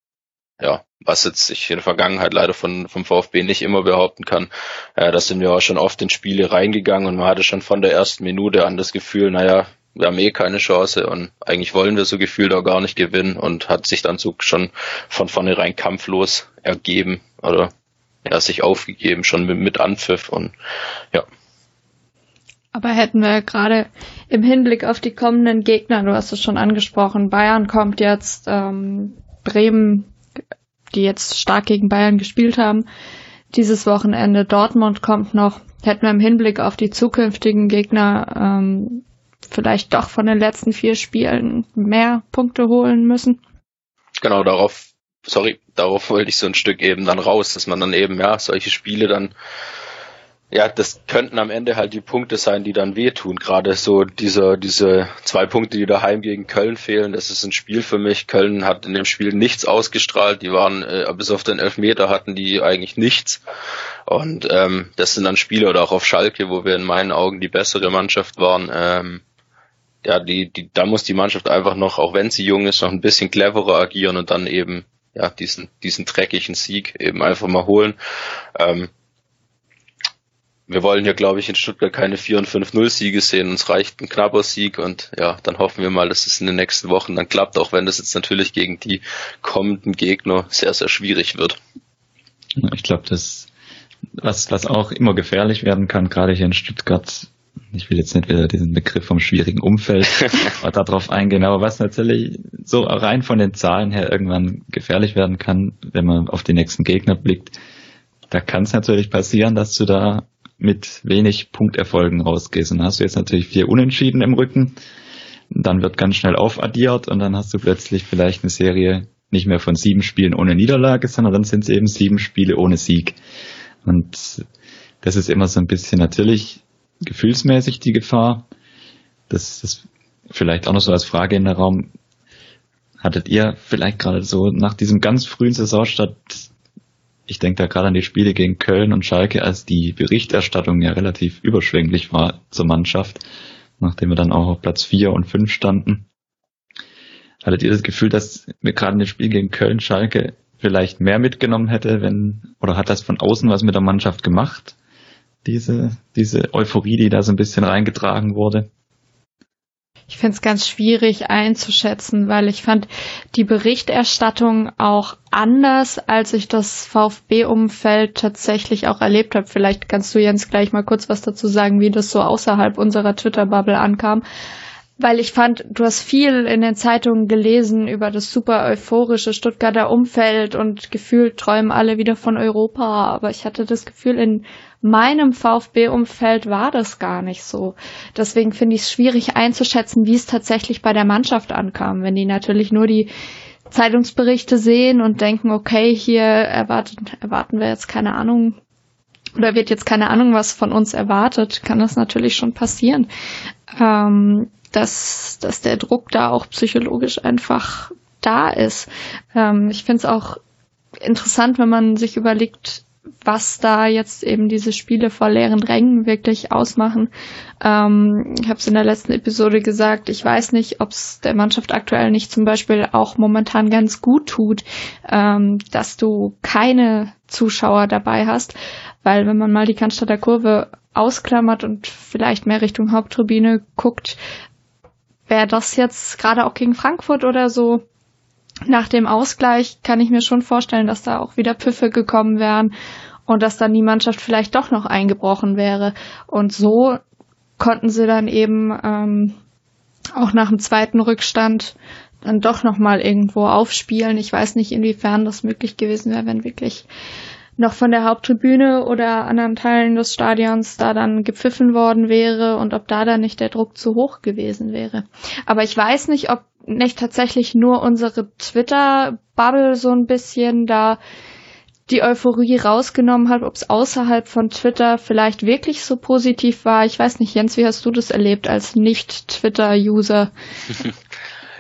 Ja, was jetzt ich in der Vergangenheit leider von, vom VfB nicht immer behaupten kann. Äh, da sind wir auch schon oft in Spiele reingegangen und man hatte schon von der ersten Minute an das Gefühl, naja, wir haben eh keine Chance und eigentlich wollen wir so gefühlt auch gar nicht gewinnen und hat sich dann so schon von vornherein kampflos ergeben oder ja, sich aufgegeben, schon mit, mit Anpfiff und ja. Aber hätten wir gerade im Hinblick auf die kommenden Gegner, du hast es schon angesprochen, Bayern kommt jetzt, ähm, Bremen, die jetzt stark gegen Bayern gespielt haben, dieses Wochenende, Dortmund kommt noch, hätten wir im Hinblick auf die zukünftigen Gegner ähm, vielleicht doch von den letzten vier Spielen mehr Punkte holen müssen. Genau, darauf, sorry, darauf wollte ich so ein Stück eben dann raus, dass man dann eben, ja, solche Spiele dann, ja, das könnten am Ende halt die Punkte sein, die dann wehtun. Gerade so diese, diese zwei Punkte, die daheim gegen Köln fehlen, das ist ein Spiel für mich. Köln hat in dem Spiel nichts ausgestrahlt. Die waren, äh, bis auf den Elfmeter hatten die eigentlich nichts. Und ähm, das sind dann Spiele oder auch auf Schalke, wo wir in meinen Augen die bessere Mannschaft waren. Ähm, ja, die, die, da muss die Mannschaft einfach noch, auch wenn sie jung ist, noch ein bisschen cleverer agieren und dann eben ja diesen diesen dreckigen Sieg eben einfach mal holen. Ähm, wir wollen hier, glaube ich, in Stuttgart keine 4 und 5-0 Siege sehen. Uns reicht ein knapper Sieg und ja, dann hoffen wir mal, dass es in den nächsten Wochen dann klappt, auch wenn das jetzt natürlich gegen die kommenden Gegner sehr, sehr schwierig wird. Ich glaube, das was, was auch immer gefährlich werden kann, gerade hier in Stuttgart, ich will jetzt nicht wieder diesen Begriff vom schwierigen Umfeld darauf eingehen, aber was natürlich so rein von den Zahlen her irgendwann gefährlich werden kann, wenn man auf die nächsten Gegner blickt, da kann es natürlich passieren, dass du da mit wenig Punkterfolgen rausgehst. Und dann hast du jetzt natürlich vier Unentschieden im Rücken, dann wird ganz schnell aufaddiert und dann hast du plötzlich vielleicht eine Serie nicht mehr von sieben Spielen ohne Niederlage, sondern dann sind es eben sieben Spiele ohne Sieg. Und das ist immer so ein bisschen natürlich gefühlsmäßig die Gefahr. Das ist vielleicht auch noch so als Frage in der Raum. Hattet ihr vielleicht gerade so nach diesem ganz frühen Saisonstart, ich denke da gerade an die Spiele gegen Köln und Schalke, als die Berichterstattung ja relativ überschwänglich war zur Mannschaft, nachdem wir dann auch auf Platz vier und fünf standen. Hattet ihr das Gefühl, dass wir gerade in dem Spiel gegen Köln, Schalke vielleicht mehr mitgenommen hätte, wenn, oder hat das von außen was mit der Mannschaft gemacht? diese, diese Euphorie, die da so ein bisschen reingetragen wurde? Ich finde es ganz schwierig einzuschätzen, weil ich fand die Berichterstattung auch anders, als ich das VfB-Umfeld tatsächlich auch erlebt habe. Vielleicht kannst du Jens gleich mal kurz was dazu sagen, wie das so außerhalb unserer Twitter-Bubble ankam. Weil ich fand, du hast viel in den Zeitungen gelesen über das super euphorische Stuttgarter Umfeld und gefühlt träumen alle wieder von Europa. Aber ich hatte das Gefühl, in meinem VfB-Umfeld war das gar nicht so. Deswegen finde ich es schwierig einzuschätzen, wie es tatsächlich bei der Mannschaft ankam. Wenn die natürlich nur die Zeitungsberichte sehen und denken, okay, hier erwartet, erwarten wir jetzt keine Ahnung oder wird jetzt keine Ahnung, was von uns erwartet, kann das natürlich schon passieren, ähm, dass, dass der Druck da auch psychologisch einfach da ist. Ähm, ich finde es auch interessant, wenn man sich überlegt, was da jetzt eben diese Spiele vor leeren Rängen wirklich ausmachen. Ähm, ich habe es in der letzten Episode gesagt, ich weiß nicht, ob es der Mannschaft aktuell nicht zum Beispiel auch momentan ganz gut tut, ähm, dass du keine Zuschauer dabei hast, weil wenn man mal die Cannstatter Kurve ausklammert und vielleicht mehr Richtung Haupttribüne guckt, wäre das jetzt gerade auch gegen Frankfurt oder so nach dem Ausgleich kann ich mir schon vorstellen, dass da auch wieder Pfiffe gekommen wären und dass dann die Mannschaft vielleicht doch noch eingebrochen wäre. Und so konnten sie dann eben ähm, auch nach dem zweiten Rückstand dann doch noch mal irgendwo aufspielen. Ich weiß nicht, inwiefern das möglich gewesen wäre, wenn wirklich noch von der Haupttribüne oder anderen Teilen des Stadions da dann gepfiffen worden wäre und ob da dann nicht der Druck zu hoch gewesen wäre. Aber ich weiß nicht, ob nicht tatsächlich nur unsere Twitter-Bubble so ein bisschen da die Euphorie rausgenommen hat, ob es außerhalb von Twitter vielleicht wirklich so positiv war. Ich weiß nicht, Jens, wie hast du das erlebt als Nicht-Twitter-User?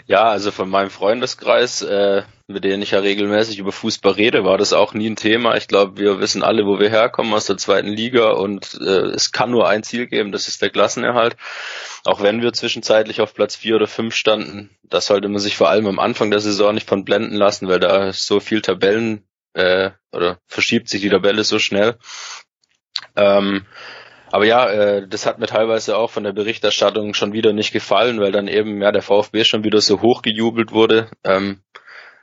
Ja, also von meinem Freundeskreis, äh, mit denen ich ja regelmäßig über Fußball rede, war das auch nie ein Thema. Ich glaube, wir wissen alle, wo wir herkommen aus der zweiten Liga und äh, es kann nur ein Ziel geben, das ist der Klassenerhalt. Auch wenn wir zwischenzeitlich auf Platz vier oder fünf standen, das sollte man sich vor allem am Anfang der Saison nicht von blenden lassen, weil da so viel Tabellen äh, oder verschiebt sich die Tabelle so schnell. Ähm, aber ja, äh, das hat mir teilweise auch von der Berichterstattung schon wieder nicht gefallen, weil dann eben ja der VfB schon wieder so hochgejubelt wurde. Ähm,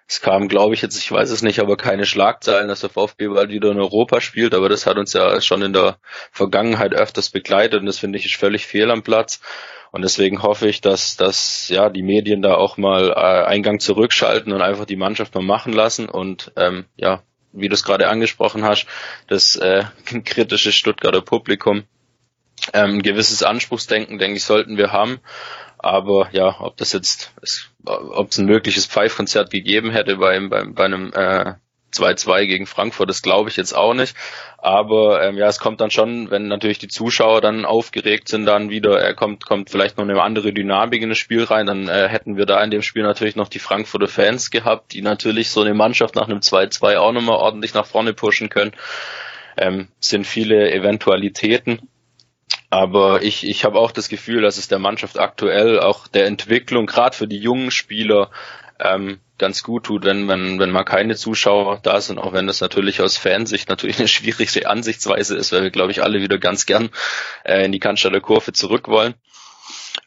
es kam, glaube ich, jetzt, ich weiß es nicht, aber keine Schlagzeilen, dass der VfB bald wieder in Europa spielt, aber das hat uns ja schon in der Vergangenheit öfters begleitet und das finde ich ist völlig fehl am Platz. Und deswegen hoffe ich, dass, dass ja die Medien da auch mal äh, Eingang zurückschalten und einfach die Mannschaft mal machen lassen und ähm, ja, wie du es gerade angesprochen hast, das äh, kritische Stuttgarter Publikum. Ähm, ein gewisses Anspruchsdenken, denke ich, sollten wir haben. Aber ja, ob das jetzt, ob es ein mögliches Pfeifkonzert gegeben hätte beim, beim, bei einem äh, 2-2 gegen Frankfurt, das glaube ich jetzt auch nicht. Aber ähm, ja, es kommt dann schon, wenn natürlich die Zuschauer dann aufgeregt sind, dann wieder, er kommt, kommt vielleicht noch eine andere Dynamik in das Spiel rein, dann äh, hätten wir da in dem Spiel natürlich noch die Frankfurter Fans gehabt, die natürlich so eine Mannschaft nach einem 2-2 auch nochmal ordentlich nach vorne pushen können. Ähm, sind viele Eventualitäten. Aber ich, ich habe auch das Gefühl, dass es der Mannschaft aktuell auch der Entwicklung, gerade für die jungen Spieler, ähm, ganz gut tut, wenn, wenn, wenn mal keine Zuschauer da sind, auch wenn das natürlich aus Fansicht natürlich eine schwierige Ansichtsweise ist, weil wir, glaube ich, alle wieder ganz gern äh, in die Cannstatter Kurve zurück wollen.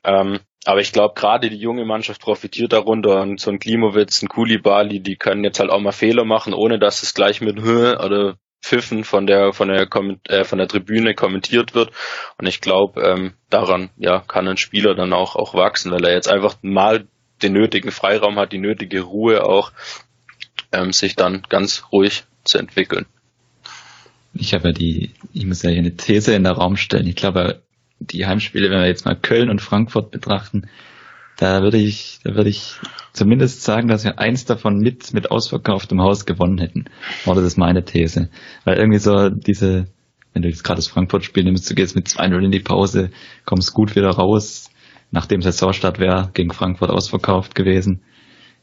Ähm, aber ich glaube, gerade die junge Mannschaft profitiert darunter und so ein Klimowitz, ein Kulibali, die können jetzt halt auch mal Fehler machen, ohne dass es gleich mit Höhe oder Pfiffen von der von der äh, von der Tribüne kommentiert wird und ich glaube ähm, daran ja kann ein Spieler dann auch auch wachsen weil er jetzt einfach mal den nötigen Freiraum hat, die nötige Ruhe auch, ähm, sich dann ganz ruhig zu entwickeln. Ich habe ja die, ich muss ja hier eine These in den Raum stellen. Ich glaube, die Heimspiele, wenn wir jetzt mal Köln und Frankfurt betrachten, da würde ich, da würde ich zumindest sagen, dass wir eins davon mit, mit ausverkauftem Haus gewonnen hätten. Oder das ist meine These. Weil irgendwie so diese, wenn du jetzt gerade das Frankfurt-Spiel nimmst, du gehst mit 2-0 in die Pause, kommst gut wieder raus, nach dem Saisonstart wäre gegen Frankfurt ausverkauft gewesen.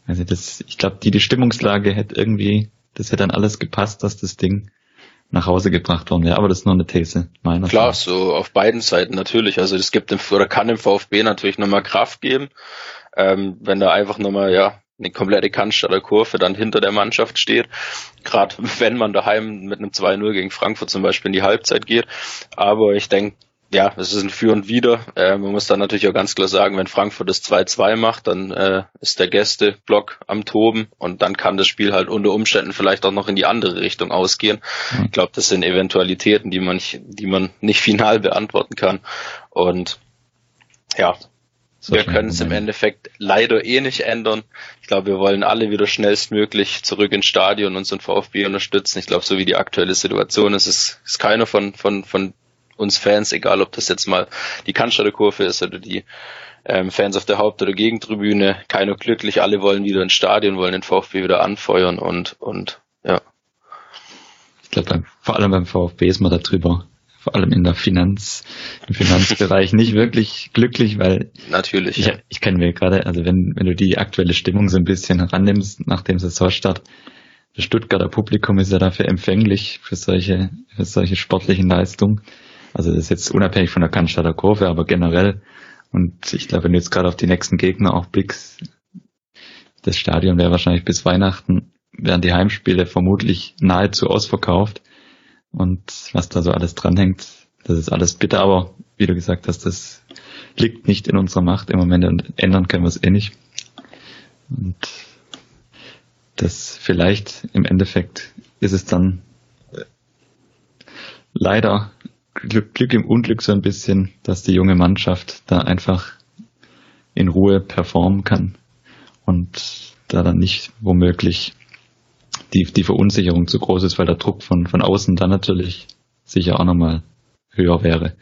Also das, ich glaube, die, die Stimmungslage hätte irgendwie, das hätte dann alles gepasst, dass das Ding nach Hause gebracht worden wäre. Aber das ist nur eine These meiner Klar, Seite. so auf beiden Seiten natürlich. Also das gibt dem, oder kann dem VfB natürlich nochmal Kraft geben, ähm, wenn da einfach nochmal, ja, eine komplette Cannstatter Kurve dann hinter der Mannschaft steht. Gerade wenn man daheim mit einem 2-0 gegen Frankfurt zum Beispiel in die Halbzeit geht. Aber ich denke, ja, es ist ein Für und Wider. Äh, man muss dann natürlich auch ganz klar sagen, wenn Frankfurt das 2-2 macht, dann äh, ist der Gästeblock am Toben und dann kann das Spiel halt unter Umständen vielleicht auch noch in die andere Richtung ausgehen. Mhm. Ich glaube, das sind Eventualitäten, die man, die man nicht final beantworten kann. Und ja, wir können es im Endeffekt leider eh nicht ändern. Ich glaube, wir wollen alle wieder schnellstmöglich zurück ins Stadion und unseren VfB unterstützen. Ich glaube, so wie die aktuelle Situation ist, ist, ist keiner von, von, von uns Fans, egal ob das jetzt mal die Cannstatter Kurve ist oder die ähm, Fans auf der Haupt- oder Gegentribüne, keiner glücklich, alle wollen wieder ins Stadion, wollen den VfB wieder anfeuern und, und ja. Ich glaube, vor allem beim VfB ist man da drüber, vor allem in der Finanz, im Finanzbereich nicht wirklich glücklich, weil natürlich. Ich, ich kenne mir gerade, also wenn, wenn du die aktuelle Stimmung so ein bisschen herannimmst nach dem Saisonstart, das Stuttgarter Publikum ist ja dafür empfänglich für solche, für solche sportlichen Leistungen. Also das ist jetzt unabhängig von der Cannstatter Kurve, aber generell. Und ich glaube, wenn du jetzt gerade auf die nächsten Gegner auch blickst, das Stadion wäre wahrscheinlich bis Weihnachten, wären die Heimspiele vermutlich nahezu ausverkauft. Und was da so alles dranhängt, das ist alles bitter, aber wie du gesagt hast, das liegt nicht in unserer Macht im Moment und ändern können wir es eh nicht. Und das vielleicht im Endeffekt ist es dann leider Glück, Glück im Unglück so ein bisschen, dass die junge Mannschaft da einfach in Ruhe performen kann und da dann nicht womöglich die, die Verunsicherung zu groß ist, weil der Druck von, von außen dann natürlich sicher auch nochmal höher wäre.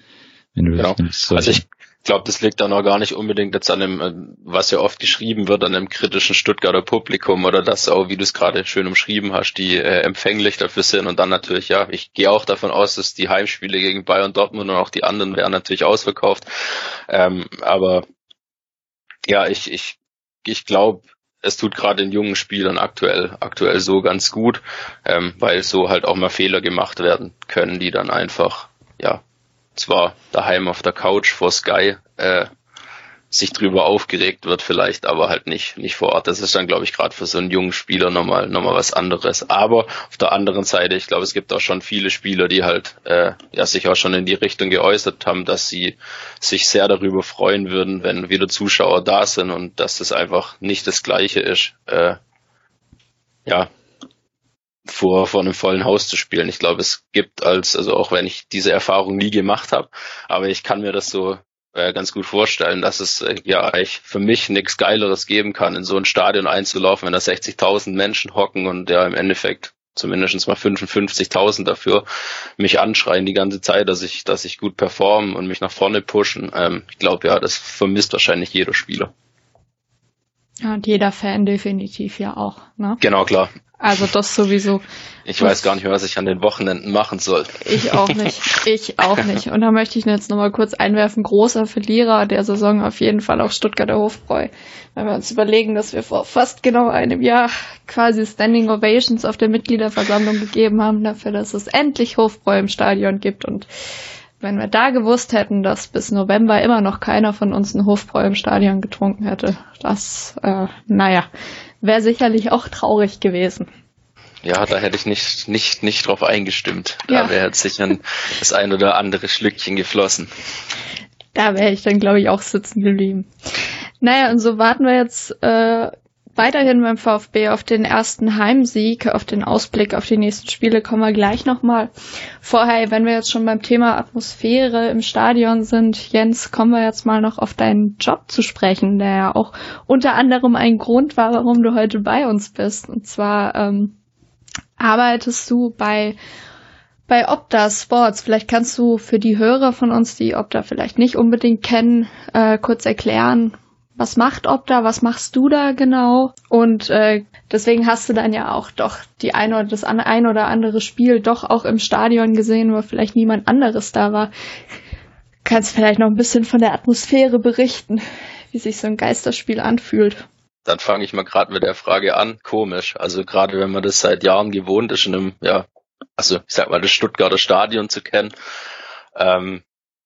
Wenn du genau. das, also ich, ich glaube, das liegt dann auch gar nicht unbedingt jetzt an dem, äh, was ja oft geschrieben wird, an dem kritischen Stuttgarter Publikum oder das auch, wie du es gerade schön umschrieben hast, die äh, empfänglich dafür sind und dann natürlich, ja, ich gehe auch davon aus, dass die Heimspiele gegen Bayern Dortmund und auch die anderen wären natürlich ausverkauft. Ähm, aber ja, ich, ich, ich glaube, es tut gerade den jungen Spielern aktuell, aktuell so ganz gut, ähm, weil so halt auch mal Fehler gemacht werden können, die dann einfach, ja, zwar daheim auf der Couch vor Sky äh, sich drüber aufgeregt wird vielleicht, aber halt nicht, nicht vor Ort. Das ist dann, glaube ich, gerade für so einen jungen Spieler nochmal, nochmal was anderes. Aber auf der anderen Seite, ich glaube, es gibt auch schon viele Spieler, die halt, äh, ja, sich auch schon in die Richtung geäußert haben, dass sie sich sehr darüber freuen würden, wenn wieder Zuschauer da sind und dass das einfach nicht das Gleiche ist, äh, ja, vor, vor einem vollen Haus zu spielen. Ich glaube, es gibt als, also auch wenn ich diese Erfahrung nie gemacht habe, aber ich kann mir das so äh, ganz gut vorstellen, dass es äh, ja eigentlich für mich nichts Geileres geben kann, in so ein Stadion einzulaufen, wenn da 60.000 Menschen hocken und ja im Endeffekt zumindest mal 55.000 dafür mich anschreien die ganze Zeit, dass ich, dass ich gut performe und mich nach vorne pushen. Ähm, ich glaube ja, das vermisst wahrscheinlich jeder Spieler. Ja, und jeder Fan definitiv ja auch. Ne? Genau, klar. Also das sowieso. Ich weiß gar nicht mehr, was ich an den Wochenenden machen soll. Ich auch nicht. Ich auch nicht. Und da möchte ich jetzt nochmal kurz einwerfen, großer Verlierer der Saison auf jeden Fall auch Stuttgarter Hofbräu. Wenn wir uns überlegen, dass wir vor fast genau einem Jahr quasi Standing Ovations auf der Mitgliederversammlung gegeben haben dafür, dass es endlich Hofbräu im Stadion gibt. Und wenn wir da gewusst hätten, dass bis November immer noch keiner von uns einen Hofbräu im Stadion getrunken hätte, das, äh, naja, wäre sicherlich auch traurig gewesen. Ja, da hätte ich nicht, nicht, nicht drauf eingestimmt. Da ja. wäre jetzt sicher das ein oder andere Schlückchen geflossen. Da wäre ich dann, glaube ich, auch sitzen geblieben. Naja, und so warten wir jetzt äh, weiterhin beim VfB auf den ersten Heimsieg, auf den Ausblick auf die nächsten Spiele kommen wir gleich nochmal. Vorher, wenn wir jetzt schon beim Thema Atmosphäre im Stadion sind, Jens, kommen wir jetzt mal noch auf deinen Job zu sprechen, der ja auch unter anderem ein Grund war, warum du heute bei uns bist. Und zwar ähm, arbeitest du bei bei Opta Sports. Vielleicht kannst du für die Hörer von uns, die Opta vielleicht nicht unbedingt kennen, äh, kurz erklären, was macht Opta, was machst du da genau? Und äh, deswegen hast du dann ja auch doch die eine oder das ein oder andere Spiel doch auch im Stadion gesehen, wo vielleicht niemand anderes da war. Kannst vielleicht noch ein bisschen von der Atmosphäre berichten, wie sich so ein Geisterspiel anfühlt. Dann fange ich mal gerade mit der Frage an. Komisch. Also gerade wenn man das seit Jahren gewohnt ist, in einem, ja, also ich sag mal, das Stuttgarter Stadion zu kennen, ähm,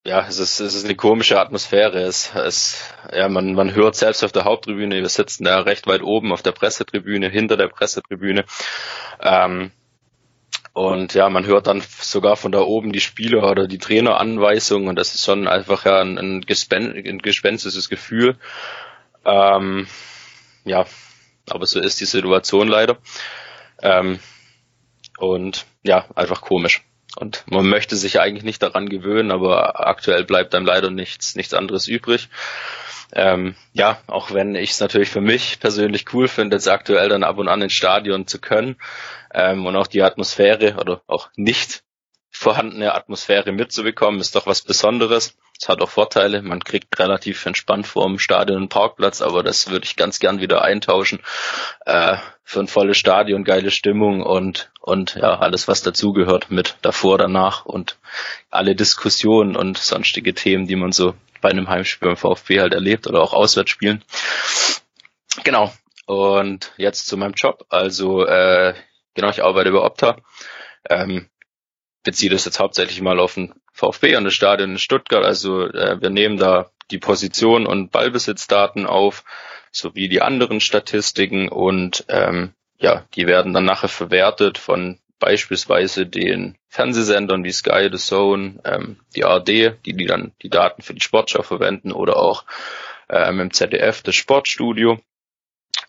ja, es ist, es ist eine komische Atmosphäre. Es, es, ja, man, man hört selbst auf der Haupttribüne, wir sitzen da recht weit oben auf der Pressetribüne, hinter der Pressetribüne. Ähm, und ja, man hört dann sogar von da oben die Spieler oder die Traineranweisungen und das ist schon einfach ja ein, ein, Gespen ein gespenstisches Gefühl. Ähm, ja, aber so ist die Situation leider. Ähm, und ja, einfach komisch. Und man möchte sich eigentlich nicht daran gewöhnen, aber aktuell bleibt einem leider nichts, nichts anderes übrig. Ähm, ja, auch wenn ich es natürlich für mich persönlich cool finde, jetzt aktuell dann ab und an ins Stadion zu können ähm, und auch die Atmosphäre oder auch nicht vorhandene Atmosphäre mitzubekommen, ist doch was Besonderes. Es hat auch Vorteile. Man kriegt relativ entspannt vor dem Stadion einen Parkplatz, aber das würde ich ganz gern wieder eintauschen äh, für ein volles Stadion, geile Stimmung und und ja alles was dazugehört mit davor, danach und alle Diskussionen und sonstige Themen, die man so bei einem Heimspiel beim VfB halt erlebt oder auch auswärts spielen. Genau. Und jetzt zu meinem Job. Also äh, genau, ich arbeite bei Opta. Ähm, beziehe das jetzt hauptsächlich mal auf den VfB und das Stadion in Stuttgart. Also äh, wir nehmen da die Position und Ballbesitzdaten auf, sowie die anderen Statistiken und ähm, ja, die werden dann nachher verwertet von beispielsweise den Fernsehsendern wie Sky, The Zone, ähm, die ARD, die, die dann die Daten für die Sportschau verwenden oder auch ähm, im ZDF das Sportstudio.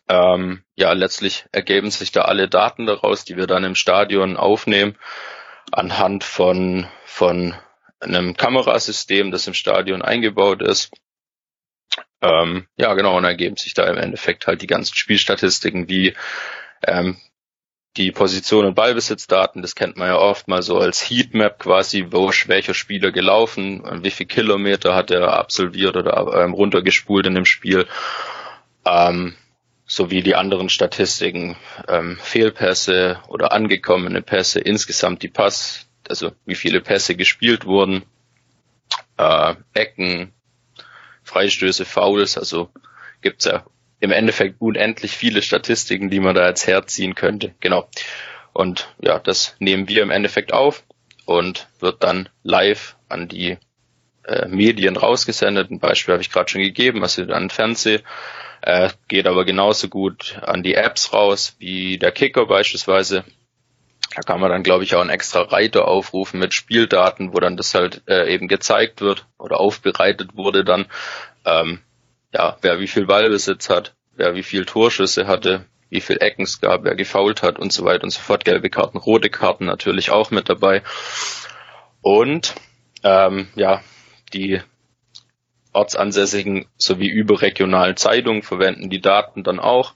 Ähm, ja, letztlich ergeben sich da alle Daten daraus, die wir dann im Stadion aufnehmen anhand von, von einem Kamerasystem, das im Stadion eingebaut ist. Ähm, ja, genau, und ergeben sich da im Endeffekt halt die ganzen Spielstatistiken wie ähm, die Position und Ballbesitzdaten, das kennt man ja oft mal so als Heatmap quasi, wo welcher Spieler gelaufen, wie viel Kilometer hat er absolviert oder ähm, runtergespult in dem Spiel. Ähm, sowie die anderen Statistiken, ähm, Fehlpässe oder angekommene Pässe, insgesamt die Pass, also wie viele Pässe gespielt wurden, äh, Ecken, Freistöße, Fouls, also gibt's ja im Endeffekt unendlich viele Statistiken, die man da jetzt herziehen könnte. Genau. Und ja, das nehmen wir im Endeffekt auf und wird dann live an die äh, Medien rausgesendet. Ein Beispiel habe ich gerade schon gegeben, also an Fernseh. Äh, geht aber genauso gut an die Apps raus, wie der Kicker beispielsweise. Da kann man dann, glaube ich, auch einen extra Reiter aufrufen mit Spieldaten, wo dann das halt äh, eben gezeigt wird oder aufbereitet wurde dann, ähm, ja, wer wie viel Ballbesitz hat, wer wie viel Torschüsse hatte, wie viel Ecken es gab, wer gefault hat und so weiter und so fort. Gelbe Karten, rote Karten natürlich auch mit dabei. Und ähm, ja, die ortsansässigen sowie überregionalen Zeitungen verwenden die Daten dann auch.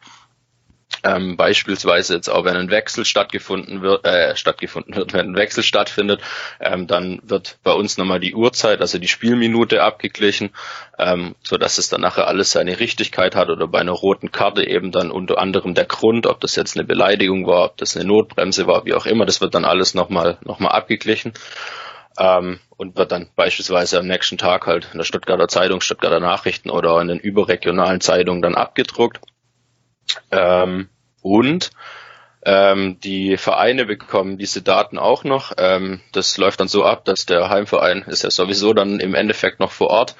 Ähm, beispielsweise jetzt auch wenn ein Wechsel stattgefunden wird, äh, stattgefunden wird, wenn ein Wechsel stattfindet, ähm, dann wird bei uns nochmal die Uhrzeit, also die Spielminute abgeglichen, ähm, so dass es dann nachher alles seine Richtigkeit hat oder bei einer roten Karte eben dann unter anderem der Grund, ob das jetzt eine Beleidigung war, ob das eine Notbremse war, wie auch immer, das wird dann alles nochmal noch mal abgeglichen ähm, und wird dann beispielsweise am nächsten Tag halt in der Stuttgarter Zeitung, Stuttgarter Nachrichten oder in den überregionalen Zeitungen dann abgedruckt. Ähm, und ähm, die Vereine bekommen diese Daten auch noch. Ähm, das läuft dann so ab, dass der Heimverein ist ja sowieso dann im Endeffekt noch vor Ort.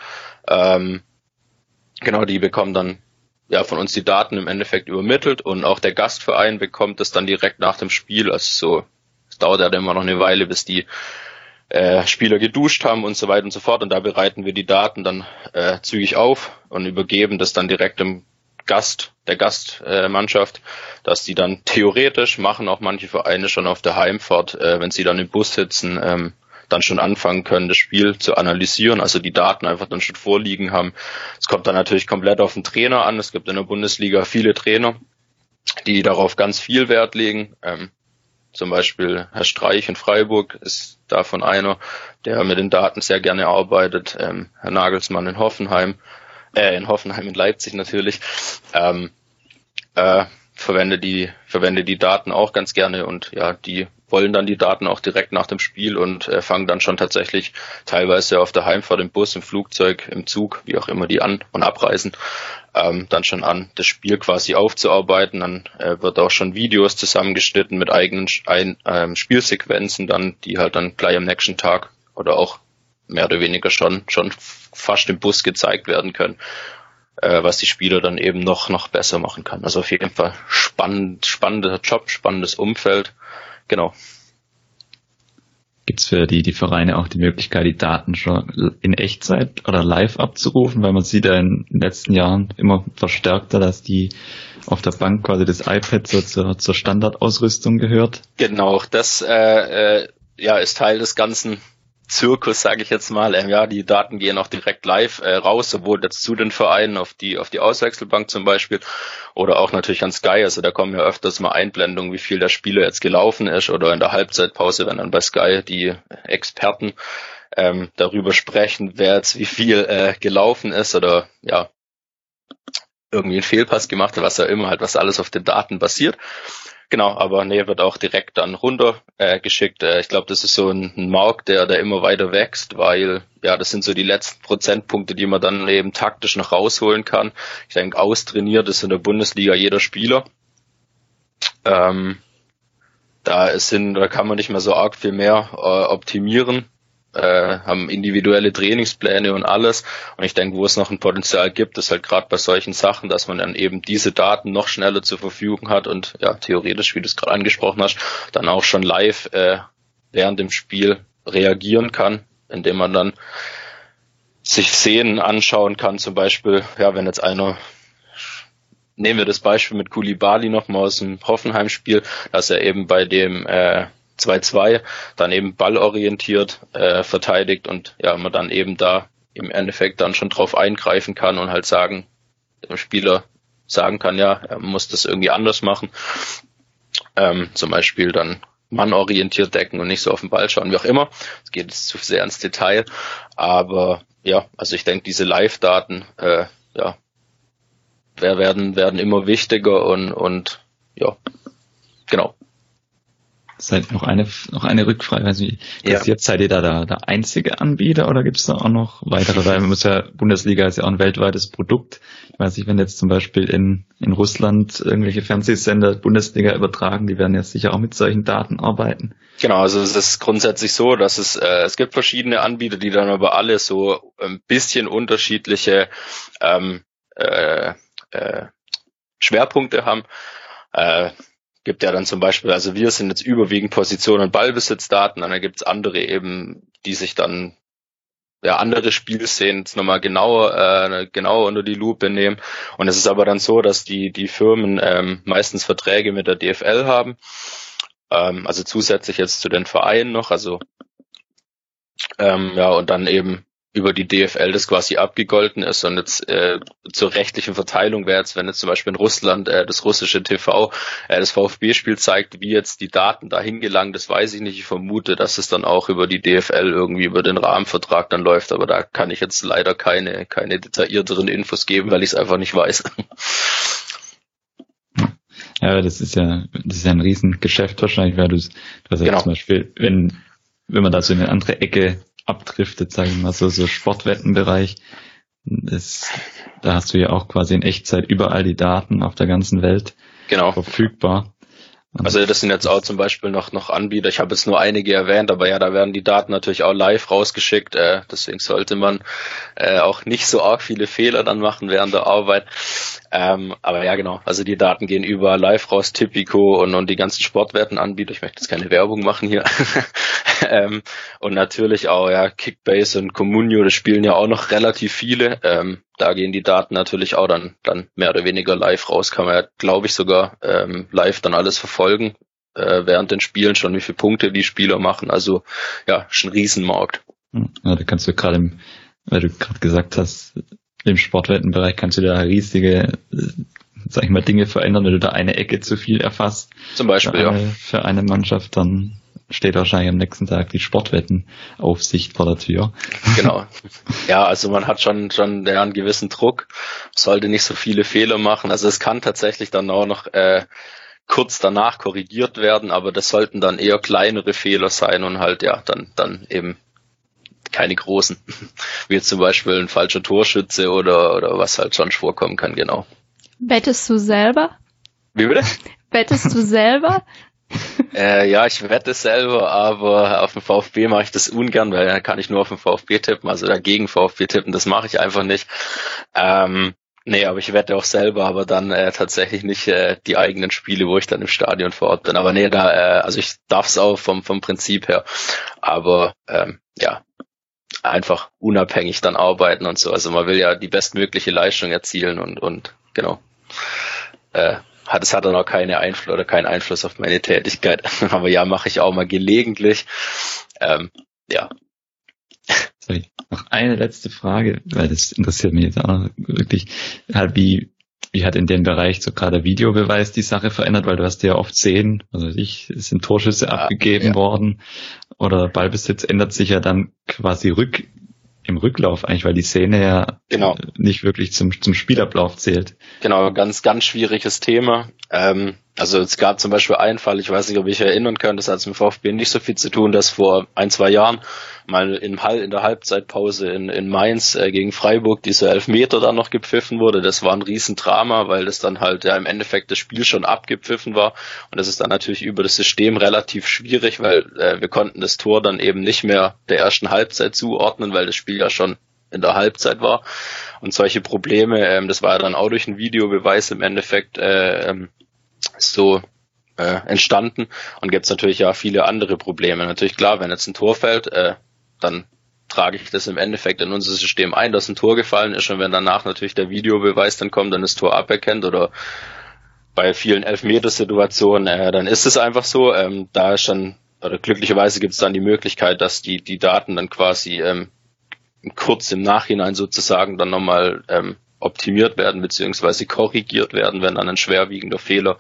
Ähm, genau, die bekommen dann ja von uns die Daten im Endeffekt übermittelt und auch der Gastverein bekommt das dann direkt nach dem Spiel. Also so, es dauert ja immer noch eine Weile, bis die äh, Spieler geduscht haben und so weiter und so fort. Und da bereiten wir die Daten dann äh, zügig auf und übergeben das dann direkt dem Gast, der Gastmannschaft, äh, dass die dann theoretisch machen auch manche Vereine schon auf der Heimfahrt, äh, wenn sie dann im Bus sitzen, ähm, dann schon anfangen können, das Spiel zu analysieren, also die Daten einfach dann schon vorliegen haben. Es kommt dann natürlich komplett auf den Trainer an. Es gibt in der Bundesliga viele Trainer, die darauf ganz viel Wert legen. Ähm, zum Beispiel Herr Streich in Freiburg ist davon einer, der mit den Daten sehr gerne arbeitet. Ähm, Herr Nagelsmann in Hoffenheim, äh, in Hoffenheim in Leipzig natürlich, ähm, äh, verwende die verwende die Daten auch ganz gerne und ja, die wollen dann die Daten auch direkt nach dem Spiel und äh, fangen dann schon tatsächlich teilweise auf der Heimfahrt im Bus, im Flugzeug, im Zug, wie auch immer die an- und abreisen, ähm, dann schon an, das Spiel quasi aufzuarbeiten. Dann äh, wird auch schon Videos zusammengeschnitten mit eigenen ein, ähm, Spielsequenzen, dann die halt dann gleich am nächsten Tag oder auch mehr oder weniger schon schon fast im Bus gezeigt werden können, äh, was die Spieler dann eben noch noch besser machen kann. Also auf jeden Fall spannend, spannender Job, spannendes Umfeld genau. Gibt es für die, die Vereine auch die Möglichkeit, die Daten schon in Echtzeit oder live abzurufen, weil man sieht ja in den letzten Jahren immer verstärkter, dass die auf der Bank quasi das iPad so zur, zur Standardausrüstung gehört. Genau, das äh, äh, ja, ist Teil des ganzen Zirkus, sage ich jetzt mal. Ähm, ja, die Daten gehen auch direkt live äh, raus, sowohl jetzt zu den Vereinen auf die auf die Auswechselbank zum Beispiel oder auch natürlich an Sky. Also da kommen ja öfters mal Einblendungen, wie viel der Spieler jetzt gelaufen ist oder in der Halbzeitpause, wenn dann bei Sky die Experten ähm, darüber sprechen, wer jetzt wie viel äh, gelaufen ist oder ja irgendwie einen Fehlpass gemacht hat, was ja immer halt, was alles auf den Daten basiert. Genau, aber nee, wird auch direkt dann runter äh, geschickt. Äh, ich glaube, das ist so ein, ein Markt, der, der immer weiter wächst, weil ja, das sind so die letzten Prozentpunkte, die man dann eben taktisch noch rausholen kann. Ich denke, austrainiert ist in der Bundesliga jeder Spieler. Ähm, da sind, da kann man nicht mehr so arg viel mehr äh, optimieren äh, haben individuelle Trainingspläne und alles. Und ich denke, wo es noch ein Potenzial gibt, ist halt gerade bei solchen Sachen, dass man dann eben diese Daten noch schneller zur Verfügung hat und ja, theoretisch, wie du es gerade angesprochen hast, dann auch schon live äh, während dem Spiel reagieren kann, indem man dann sich Szenen anschauen kann, zum Beispiel, ja, wenn jetzt einer nehmen wir das Beispiel mit Kulibali nochmal aus dem Hoffenheim-Spiel, dass er eben bei dem äh, 2-2 dann eben ballorientiert äh, verteidigt und ja, man dann eben da im Endeffekt dann schon drauf eingreifen kann und halt sagen, dem Spieler sagen kann, ja, er muss das irgendwie anders machen. Ähm, zum Beispiel dann mannorientiert decken und nicht so auf den Ball schauen, wie auch immer. Es geht jetzt zu sehr ins Detail. Aber ja, also ich denke, diese Live-Daten, äh, ja, werden, werden immer wichtiger und, und ja, genau. Seid noch eine noch eine Rückfrage, nicht, ja. jetzt seid ihr da der, der einzige Anbieter oder gibt es da auch noch weitere? Weil man muss ja Bundesliga ist ja auch ein weltweites Produkt. Ich weiß nicht, wenn jetzt zum Beispiel in in Russland irgendwelche Fernsehsender Bundesliga übertragen, die werden jetzt sicher auch mit solchen Daten arbeiten. Genau, also es ist grundsätzlich so, dass es äh, es gibt verschiedene Anbieter, die dann aber alle so ein bisschen unterschiedliche ähm, äh, äh, Schwerpunkte haben. Äh, gibt ja dann zum Beispiel, also wir sind jetzt überwiegend Position- und Ballbesitzdaten, und dann gibt es andere eben, die sich dann ja, andere Spielszenen nochmal genauer, äh, genauer unter die Lupe nehmen. Und es ist aber dann so, dass die, die Firmen ähm, meistens Verträge mit der DFL haben. Ähm, also zusätzlich jetzt zu den Vereinen noch, also ähm, ja, und dann eben über die DFL das quasi abgegolten ist und jetzt äh, zur rechtlichen Verteilung wäre jetzt, wenn jetzt zum Beispiel in Russland äh, das russische TV äh, das VfB-Spiel zeigt, wie jetzt die Daten dahin gelangen, das weiß ich nicht. Ich vermute, dass es dann auch über die DFL irgendwie über den Rahmenvertrag dann läuft, aber da kann ich jetzt leider keine keine detaillierteren Infos geben, weil ich es einfach nicht weiß. Ja, das ist ja das ist ja ein Riesengeschäft wahrscheinlich, weil du, du hast ja genau. zum Beispiel, wenn wenn man da so in eine andere Ecke abdriftet, sage ich mal, so, so Sportwettenbereich. Das, da hast du ja auch quasi in Echtzeit überall die Daten auf der ganzen Welt genau. verfügbar. Also das sind jetzt auch zum Beispiel noch, noch Anbieter, ich habe jetzt nur einige erwähnt, aber ja, da werden die Daten natürlich auch live rausgeschickt, äh, deswegen sollte man äh, auch nicht so arg viele Fehler dann machen während der Arbeit. Ähm, aber ja, genau, also die Daten gehen überall live raus, Tipico und, und die ganzen Sportwertenanbieter, ich möchte jetzt keine Werbung machen hier. ähm, und natürlich auch, ja, Kickbase und Communio, das spielen ja auch noch relativ viele. Ähm, da gehen die Daten natürlich auch dann, dann mehr oder weniger live raus. Kann man ja, glaube ich, sogar ähm, live dann alles verfolgen äh, während den Spielen schon, wie viele Punkte die Spieler machen. Also ja, schon ein Riesenmarkt. Hm. Ja, da kannst du gerade, weil du gerade gesagt hast, im Sportwettenbereich kannst du da riesige, sag ich mal, Dinge verändern, wenn du da eine Ecke zu viel erfasst. Zum Beispiel, für eine, ja. Für eine Mannschaft, dann steht wahrscheinlich am nächsten Tag die Sportwettenaufsicht vor der Tür. Genau. Ja, also man hat schon, schon ja, einen gewissen Druck, sollte nicht so viele Fehler machen. Also es kann tatsächlich dann auch noch äh, kurz danach korrigiert werden, aber das sollten dann eher kleinere Fehler sein und halt ja, dann, dann eben keine großen. Wie jetzt zum Beispiel ein falscher Torschütze oder, oder was halt schon vorkommen kann, genau. Wettest du selber? Wie bitte? Wettest du selber? äh, ja, ich wette selber, aber auf dem VfB mache ich das ungern, weil dann kann ich nur auf den VfB tippen, also dagegen VfB tippen, das mache ich einfach nicht. Ähm, nee, aber ich wette auch selber, aber dann äh, tatsächlich nicht äh, die eigenen Spiele, wo ich dann im Stadion vor Ort bin. Aber nee, da, äh, also ich darf es auch vom, vom Prinzip her. Aber ähm, ja, einfach unabhängig dann arbeiten und so. Also man will ja die bestmögliche Leistung erzielen und, und genau. Äh, hat, es hat dann auch keine Einfluss oder keinen Einfluss auf meine Tätigkeit. Aber ja, mache ich auch mal gelegentlich. Ähm, ja. Sorry, noch eine letzte Frage, weil das interessiert mich jetzt auch noch wirklich, halt wie, wie hat in dem Bereich so gerade Videobeweis die Sache verändert, weil du hast ja oft sehen, also ich, es sind Torschüsse ja, abgegeben ja. worden oder Ballbesitz ändert sich ja dann quasi rück, im Rücklauf eigentlich, weil die Szene ja genau. nicht wirklich zum, zum Spielablauf zählt. Genau, ganz, ganz schwieriges Thema. Ähm, also es gab zum Beispiel einen Fall, ich weiß nicht, ob ich erinnern kann, das hat mit VfB nicht so viel zu tun, dass vor ein, zwei Jahren mal in, in der Halbzeitpause in, in Mainz äh, gegen Freiburg diese Elfmeter dann noch gepfiffen wurde. Das war ein Riesendrama, weil das dann halt ja im Endeffekt das Spiel schon abgepfiffen war. Und das ist dann natürlich über das System relativ schwierig, weil äh, wir konnten das Tor dann eben nicht mehr der ersten Halbzeit zuordnen, weil das Spiel ja schon in der Halbzeit war. Und solche Probleme, ähm, das war ja dann auch durch einen Videobeweis im Endeffekt äh, ähm, so äh, entstanden. Und gibt es natürlich ja viele andere Probleme. Natürlich klar, wenn jetzt ein Tor fällt, äh, dann trage ich das im Endeffekt in unser System ein, dass ein Tor gefallen ist und wenn danach natürlich der Videobeweis dann kommt, dann das Tor aberkennt oder bei vielen Elfmetersituationen, äh, dann ist es einfach so. Ähm, da ist dann, oder glücklicherweise gibt es dann die Möglichkeit, dass die, die Daten dann quasi ähm, kurz im Nachhinein sozusagen dann nochmal ähm, optimiert werden beziehungsweise korrigiert werden, wenn dann ein schwerwiegender Fehler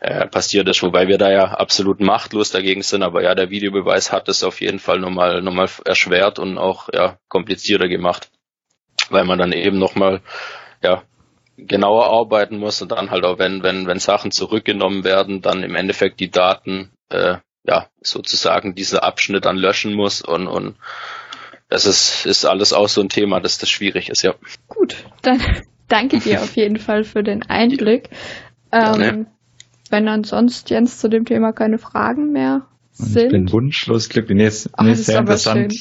äh, passiert ist, wobei wir da ja absolut machtlos dagegen sind, aber ja, der Videobeweis hat es auf jeden Fall nochmal nochmal erschwert und auch ja komplizierter gemacht, weil man dann eben nochmal ja genauer arbeiten muss und dann halt auch wenn wenn wenn Sachen zurückgenommen werden, dann im Endeffekt die Daten äh, ja sozusagen diesen Abschnitt dann löschen muss und, und das ist, ist alles auch so ein Thema, dass das schwierig ist, ja. Gut, dann danke dir auf jeden Fall für den Einblick. Ähm, wenn ansonsten Jens zu dem Thema keine Fragen mehr sind. Ich bin wunschlos glücklich. Nee, ist, nee, ist sehr interessant.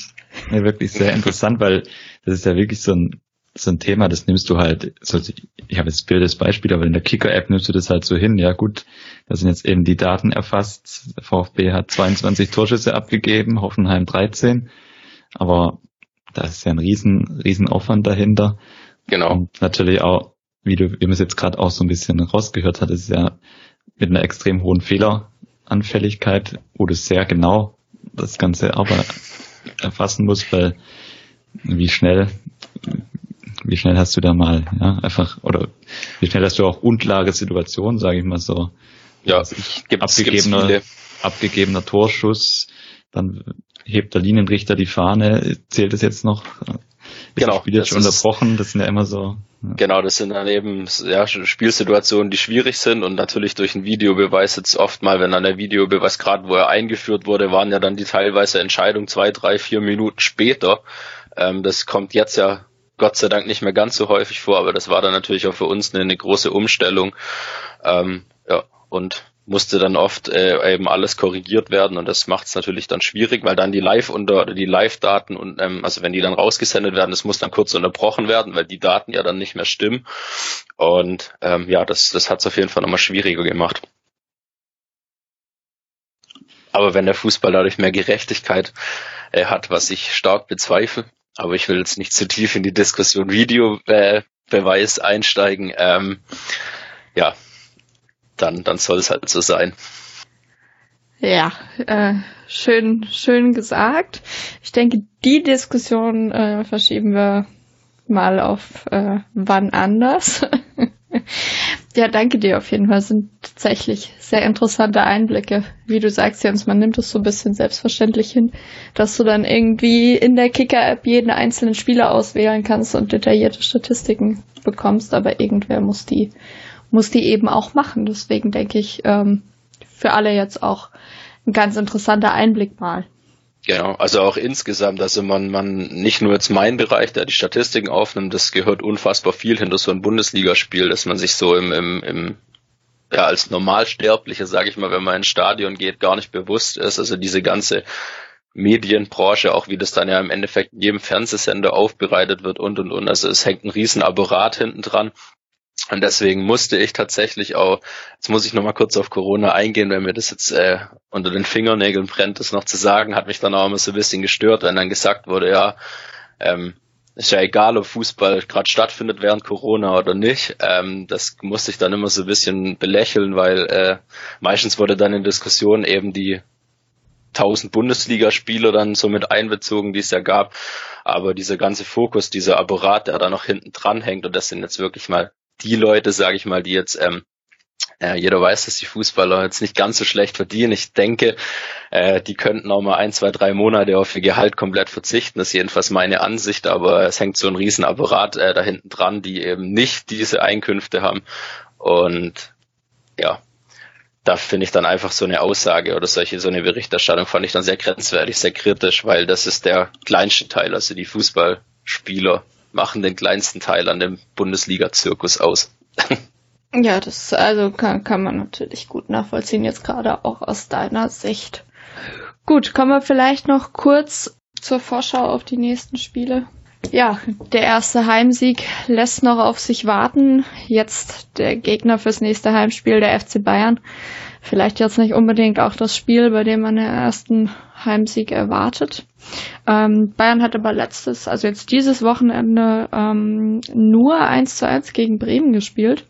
Nee, wirklich sehr interessant, weil das ist ja wirklich so ein, so ein Thema, das nimmst du halt, so, ich habe jetzt blödes Beispiel, aber in der Kicker-App nimmst du das halt so hin. Ja gut, da sind jetzt eben die Daten erfasst. VfB hat 22 Torschüsse abgegeben, Hoffenheim 13. Aber da ist ja ein riesen, riesen Aufwand dahinter. Genau. Und natürlich auch, wie du, wie man es jetzt gerade auch so ein bisschen rausgehört hat, ist ja mit einer extrem hohen Fehleranfälligkeit, wo du sehr genau das Ganze aber erfassen musst, weil wie schnell, wie schnell hast du da mal, ja, einfach, oder wie schnell hast du auch unklare Situationen, sage ich mal so. Ja, gibt's, abgegebener, gibt's abgegebener Torschuss, dann hebt der Linienrichter die Fahne, zählt es jetzt noch? genau. Das Spiel jetzt schon unterbrochen, das sind ja immer so. Ja. Genau, das sind dann eben ja, Spielsituationen, die schwierig sind und natürlich durch einen Videobeweis jetzt oft mal, wenn dann der Videobeweis gerade, wo er eingeführt wurde, waren ja dann die teilweise Entscheidungen zwei, drei, vier Minuten später. Ähm, das kommt jetzt ja Gott sei Dank nicht mehr ganz so häufig vor, aber das war dann natürlich auch für uns eine, eine große Umstellung. Ähm, ja, und musste dann oft äh, eben alles korrigiert werden und das macht es natürlich dann schwierig, weil dann die Live unter die Live-Daten und ähm, also wenn die dann rausgesendet werden, das muss dann kurz unterbrochen werden, weil die Daten ja dann nicht mehr stimmen und ähm, ja, das das hat es auf jeden Fall nochmal schwieriger gemacht. Aber wenn der Fußball dadurch mehr Gerechtigkeit äh, hat, was ich stark bezweifle, aber ich will jetzt nicht zu tief in die Diskussion Videobeweis einsteigen. Ähm, ja, dann, dann soll es halt so sein. Ja, äh, schön, schön gesagt. Ich denke, die Diskussion äh, verschieben wir mal auf äh, wann anders. ja, danke dir auf jeden Fall. Das sind tatsächlich sehr interessante Einblicke. Wie du sagst, Jens, man nimmt es so ein bisschen selbstverständlich hin, dass du dann irgendwie in der Kicker-App jeden einzelnen Spieler auswählen kannst und detaillierte Statistiken bekommst, aber irgendwer muss die muss die eben auch machen. Deswegen denke ich, ähm, für alle jetzt auch ein ganz interessanter Einblick mal. Genau, also auch insgesamt, also man, man, nicht nur jetzt mein Bereich, der die Statistiken aufnimmt, das gehört unfassbar viel hinter so ein Bundesligaspiel, dass man sich so im, im, im ja, als Normalsterblicher, sage ich mal, wenn man ins Stadion geht, gar nicht bewusst ist. Also diese ganze Medienbranche, auch wie das dann ja im Endeffekt in jedem Fernsehsender aufbereitet wird und und und. Also es hängt ein riesen Apparat hinten dran. Und deswegen musste ich tatsächlich auch, jetzt muss ich nochmal kurz auf Corona eingehen, wenn mir das jetzt äh, unter den Fingernägeln brennt, das noch zu sagen, hat mich dann auch immer so ein bisschen gestört, wenn dann gesagt wurde, ja, ähm, ist ja egal, ob Fußball gerade stattfindet während Corona oder nicht. Ähm, das musste ich dann immer so ein bisschen belächeln, weil äh, meistens wurde dann in Diskussionen eben die 1000 Bundesligaspieler dann so mit einbezogen, die es ja gab. Aber dieser ganze Fokus, dieser Apparat, der da noch hinten dran hängt, und das sind jetzt wirklich mal die Leute, sage ich mal, die jetzt ähm, äh, jeder weiß, dass die Fußballer jetzt nicht ganz so schlecht verdienen. Ich denke, äh, die könnten auch mal ein, zwei, drei Monate auf ihr Gehalt komplett verzichten. Das ist jedenfalls meine Ansicht, aber es hängt so ein Riesenapparat äh, da hinten dran, die eben nicht diese Einkünfte haben. Und ja, da finde ich dann einfach so eine Aussage oder solche, so eine Berichterstattung fand ich dann sehr grenzwertig, sehr kritisch, weil das ist der kleinste Teil, also die Fußballspieler machen den kleinsten Teil an dem Bundesliga-Zirkus aus. ja, das also kann, kann man natürlich gut nachvollziehen, jetzt gerade auch aus deiner Sicht. Gut, kommen wir vielleicht noch kurz zur Vorschau auf die nächsten Spiele. Ja, der erste Heimsieg lässt noch auf sich warten. Jetzt der Gegner fürs nächste Heimspiel, der FC Bayern. Vielleicht jetzt nicht unbedingt auch das Spiel, bei dem man den ersten Heimsieg erwartet. Ähm, Bayern hat aber letztes, also jetzt dieses Wochenende ähm, nur 1 zu 1 gegen Bremen gespielt.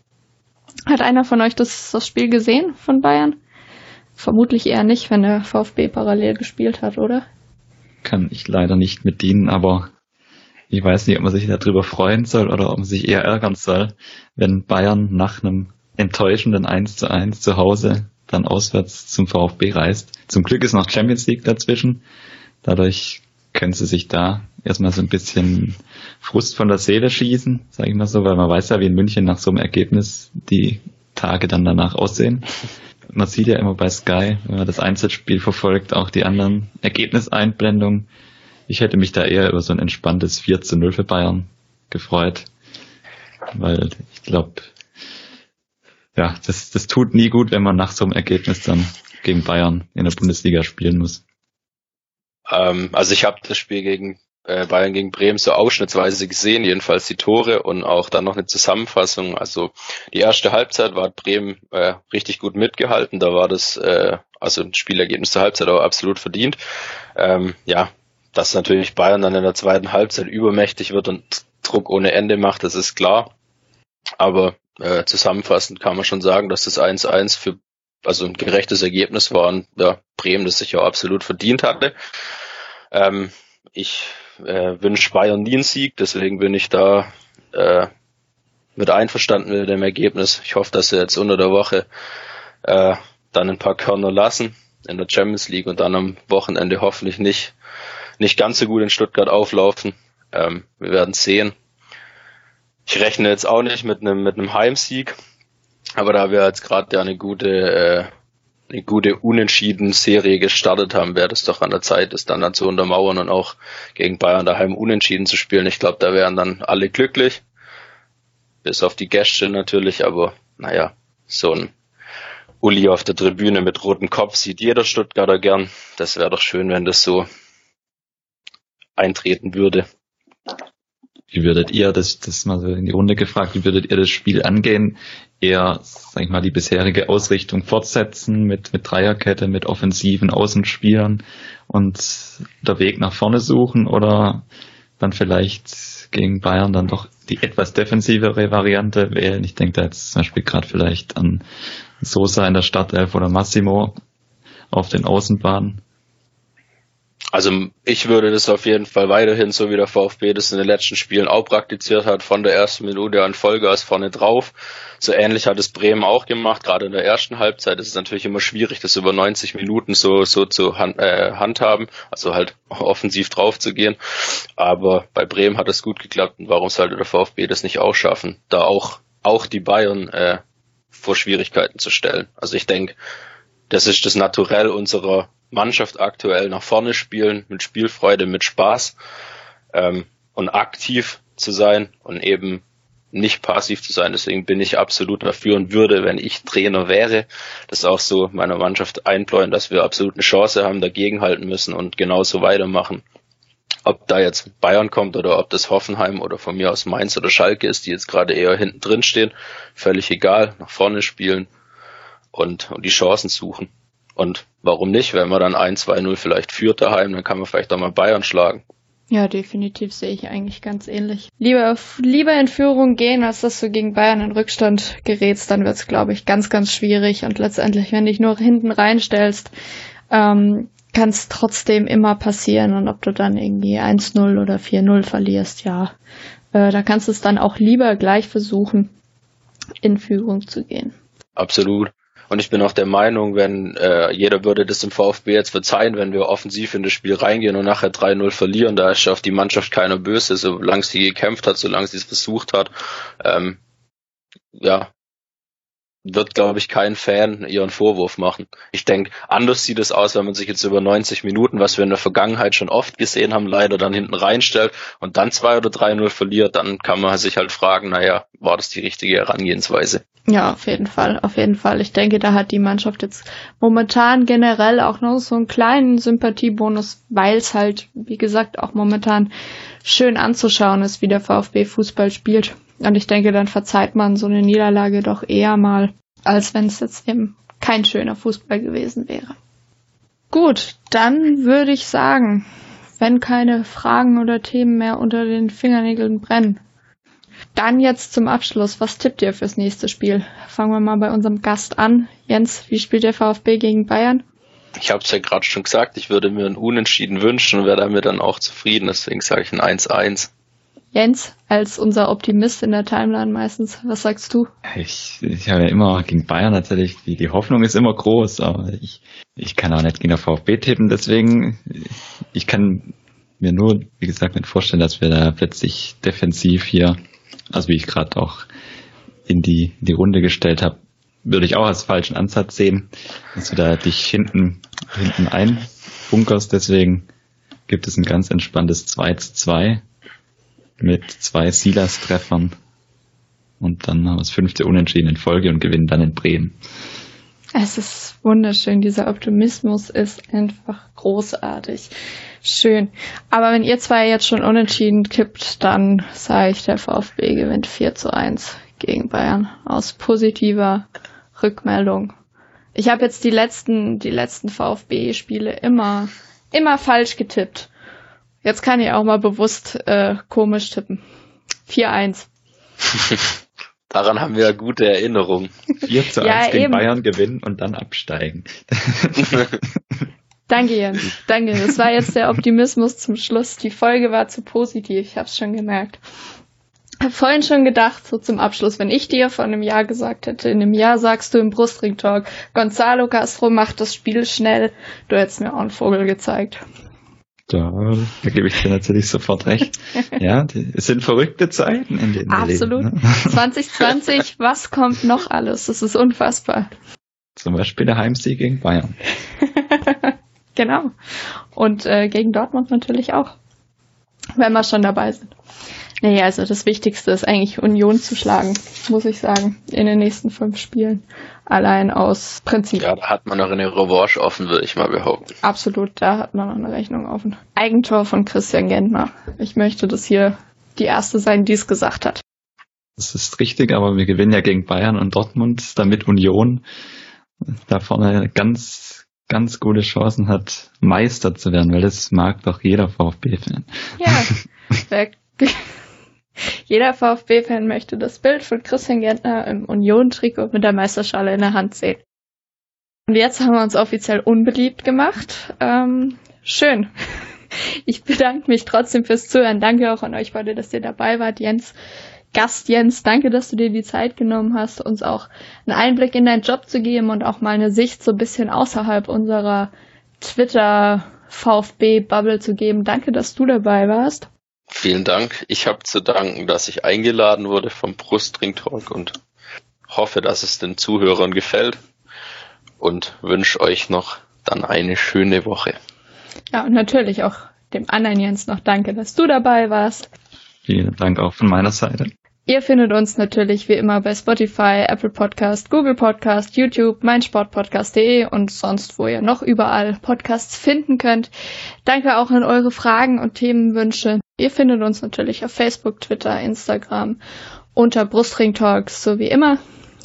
Hat einer von euch das, das Spiel gesehen von Bayern? Vermutlich eher nicht, wenn der VfB parallel gespielt hat, oder? Kann ich leider nicht mit dienen, aber ich weiß nicht, ob man sich darüber freuen soll oder ob man sich eher ärgern soll, wenn Bayern nach einem enttäuschenden 1 zu 1 zu Hause dann auswärts zum VfB reist. Zum Glück ist noch Champions League dazwischen. Dadurch können sie sich da erstmal so ein bisschen Frust von der Seele schießen, sage ich mal so, weil man weiß ja, wie in München nach so einem Ergebnis die Tage dann danach aussehen. man sieht ja immer bei Sky, wenn man das Einzelspiel verfolgt, auch die anderen Ergebniseinblendungen. Ich hätte mich da eher über so ein entspanntes 4 zu 0 für Bayern gefreut, weil ich glaube, ja, das, das tut nie gut, wenn man nach so einem Ergebnis dann gegen Bayern in der Bundesliga spielen muss. Ähm, also ich habe das Spiel gegen äh, Bayern gegen Bremen so ausschnittsweise gesehen, jedenfalls die Tore und auch dann noch eine Zusammenfassung. Also die erste Halbzeit war Bremen äh, richtig gut mitgehalten, da war das äh, also ein Spielergebnis zur Halbzeit aber absolut verdient. Ähm, ja, dass natürlich Bayern dann in der zweiten Halbzeit übermächtig wird und Druck ohne Ende macht, das ist klar. Aber äh, zusammenfassend kann man schon sagen, dass das 1-1 für also ein gerechtes Ergebnis war und ja, Bremen das sich auch absolut verdient hatte. Ähm, ich äh, wünsche Bayern nie einen Sieg, deswegen bin ich da äh, mit einverstanden mit dem Ergebnis. Ich hoffe, dass sie jetzt unter der Woche äh, dann ein paar Körner lassen in der Champions League und dann am Wochenende hoffentlich nicht nicht ganz so gut in Stuttgart auflaufen. Ähm, wir werden sehen. Ich rechne jetzt auch nicht mit einem mit einem Heimsieg, aber da wir jetzt gerade ja eine gute äh, eine gute unentschieden Serie gestartet haben, wäre das doch an der Zeit, das dann, dann zu untermauern und auch gegen Bayern daheim unentschieden zu spielen. Ich glaube, da wären dann alle glücklich. Bis auf die Gäste natürlich, aber naja, so ein Uli auf der Tribüne mit rotem Kopf sieht jeder Stuttgarter gern. Das wäre doch schön, wenn das so eintreten würde. Wie würdet ihr das, das mal so in die Runde gefragt, wie würdet ihr das Spiel angehen? Eher, sag ich mal, die bisherige Ausrichtung fortsetzen mit, mit Dreierkette, mit offensiven Außenspielern und der Weg nach vorne suchen oder dann vielleicht gegen Bayern dann doch die etwas defensivere Variante wählen? Ich denke da jetzt zum Beispiel gerade vielleicht an Sosa in der Startelf oder Massimo auf den Außenbahnen. Also ich würde das auf jeden Fall weiterhin, so wie der VfB das in den letzten Spielen auch praktiziert hat, von der ersten Minute an Vollgas vorne drauf. So ähnlich hat es Bremen auch gemacht. Gerade in der ersten Halbzeit ist es natürlich immer schwierig, das über 90 Minuten so, so zu hand, äh, handhaben, also halt offensiv drauf zu gehen. Aber bei Bremen hat es gut geklappt und warum sollte der VfB das nicht auch schaffen, da auch, auch die Bayern äh, vor Schwierigkeiten zu stellen. Also ich denke, das ist das Naturell unserer Mannschaft aktuell nach vorne spielen, mit Spielfreude, mit Spaß ähm, und aktiv zu sein und eben nicht passiv zu sein. Deswegen bin ich absolut dafür und würde, wenn ich Trainer wäre, das auch so meiner Mannschaft einbläuen, dass wir absolut eine Chance haben, dagegenhalten müssen und genauso weitermachen. Ob da jetzt Bayern kommt oder ob das Hoffenheim oder von mir aus Mainz oder Schalke ist, die jetzt gerade eher hinten drin stehen, völlig egal, nach vorne spielen und, und die Chancen suchen. Und warum nicht? Wenn man dann 1-2-0 vielleicht führt daheim, dann kann man vielleicht auch mal Bayern schlagen. Ja, definitiv sehe ich eigentlich ganz ähnlich. Lieber, lieber in Führung gehen, als dass du gegen Bayern in Rückstand gerätst, dann wird's, glaube ich, ganz, ganz schwierig. Und letztendlich, wenn du dich nur hinten reinstellst, ähm, kann es trotzdem immer passieren. Und ob du dann irgendwie 1-0 oder 4-0 verlierst, ja, äh, da kannst du es dann auch lieber gleich versuchen, in Führung zu gehen. Absolut. Und ich bin auch der Meinung, wenn äh, jeder würde das im VfB jetzt verzeihen, wenn wir offensiv in das Spiel reingehen und nachher 3-0 verlieren, da ist auf die Mannschaft keiner böse, solange sie gekämpft hat, solange sie es versucht hat. Ähm, ja, wird, glaube ich, kein Fan ihren Vorwurf machen. Ich denke, anders sieht es aus, wenn man sich jetzt über 90 Minuten, was wir in der Vergangenheit schon oft gesehen haben, leider dann hinten reinstellt und dann 2 oder 3-0 verliert, dann kann man sich halt fragen, naja, war das die richtige Herangehensweise? Ja, auf jeden Fall, auf jeden Fall. Ich denke, da hat die Mannschaft jetzt momentan generell auch noch so einen kleinen Sympathiebonus, weil es halt, wie gesagt, auch momentan schön anzuschauen ist, wie der VfB Fußball spielt. Und ich denke, dann verzeiht man so eine Niederlage doch eher mal, als wenn es jetzt eben kein schöner Fußball gewesen wäre. Gut, dann würde ich sagen, wenn keine Fragen oder Themen mehr unter den Fingernägeln brennen, dann jetzt zum Abschluss. Was tippt ihr fürs nächste Spiel? Fangen wir mal bei unserem Gast an. Jens, wie spielt der VfB gegen Bayern? Ich habe es ja gerade schon gesagt, ich würde mir ein Unentschieden wünschen und wäre damit dann auch zufrieden. Deswegen sage ich ein 1-1. Jens, als unser Optimist in der Timeline meistens, was sagst du? Ich, ich habe ja immer gegen Bayern natürlich, die, die Hoffnung ist immer groß, aber ich, ich kann auch nicht gegen der VfB tippen, deswegen, ich kann mir nur, wie gesagt, nicht vorstellen, dass wir da plötzlich defensiv hier, also wie ich gerade auch in die, in die Runde gestellt habe, würde ich auch als falschen Ansatz sehen, dass du da dich hinten, hinten einbunkerst. Deswegen gibt es ein ganz entspanntes 2 zu 2 mit zwei Silas-Treffern und dann haben wir das fünfte Unentschieden in Folge und gewinnen dann in Bremen. Es ist wunderschön. Dieser Optimismus ist einfach großartig. Schön. Aber wenn ihr zwei jetzt schon unentschieden kippt, dann sage ich, der VfB gewinnt 4 zu 1 gegen Bayern aus positiver Rückmeldung. Ich habe jetzt die letzten, die letzten VfB-Spiele immer, immer falsch getippt. Jetzt kann ich auch mal bewusst äh, komisch tippen. 4-1. Daran haben wir gute Erinnerungen. 4 zu 1 ja, gegen eben. Bayern gewinnen und dann absteigen. Danke, Jens. Danke. Das war jetzt der Optimismus zum Schluss. Die Folge war zu positiv. Ich habe es schon gemerkt. Ich habe vorhin schon gedacht, so zum Abschluss, wenn ich dir vor einem Jahr gesagt hätte, in einem Jahr sagst du im Brustring-Talk, Gonzalo Castro macht das Spiel schnell, du hättest mir auch einen Vogel gezeigt. Da, da gebe ich dir natürlich sofort recht. Ja, es sind verrückte Zeiten, in denen Absolut. wir leben. Ne? 2020, was kommt noch alles? Das ist unfassbar. Zum Beispiel der Heimsieg gegen Bayern. genau. Und äh, gegen Dortmund natürlich auch. Wenn wir schon dabei sind. Nee, also das Wichtigste ist eigentlich Union zu schlagen, muss ich sagen, in den nächsten fünf Spielen. Allein aus Prinzip. Ja, da hat man noch eine Revanche offen, würde ich mal behaupten. Absolut, da hat man noch eine Rechnung offen. Eigentor von Christian Gentner. Ich möchte, dass hier die erste sein, die es gesagt hat. Das ist richtig, aber wir gewinnen ja gegen Bayern und Dortmund, damit Union da vorne ganz, ganz gute Chancen hat, Meister zu werden, weil das mag doch jeder VfB-Fan. Ja, Jeder VfB-Fan möchte das Bild von Christian Gentner im Union-Trikot mit der Meisterschale in der Hand sehen. Und jetzt haben wir uns offiziell unbeliebt gemacht. Ähm, schön. Ich bedanke mich trotzdem fürs Zuhören. Danke auch an euch beide, dass ihr dabei wart. Jens, Gast Jens, danke, dass du dir die Zeit genommen hast, uns auch einen Einblick in deinen Job zu geben und auch mal eine Sicht so ein bisschen außerhalb unserer Twitter VfB Bubble zu geben. Danke, dass du dabei warst. Vielen Dank. Ich habe zu danken, dass ich eingeladen wurde vom Brustring Talk und hoffe, dass es den Zuhörern gefällt und wünsche euch noch dann eine schöne Woche. Ja, und natürlich auch dem anderen Jens noch danke, dass du dabei warst. Vielen Dank auch von meiner Seite. Ihr findet uns natürlich wie immer bei Spotify, Apple Podcast, Google Podcast, YouTube, meinsportpodcast.de und sonst, wo ihr noch überall Podcasts finden könnt. Danke auch an eure Fragen und Themenwünsche. Ihr findet uns natürlich auf Facebook, Twitter, Instagram unter Brustring Talks, so wie immer.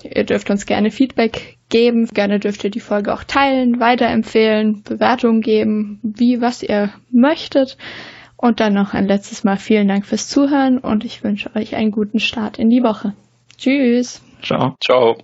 Ihr dürft uns gerne Feedback geben. Gerne dürft ihr die Folge auch teilen, weiterempfehlen, Bewertungen geben, wie was ihr möchtet. Und dann noch ein letztes Mal vielen Dank fürs Zuhören und ich wünsche euch einen guten Start in die Woche. Tschüss. Ciao. Ciao.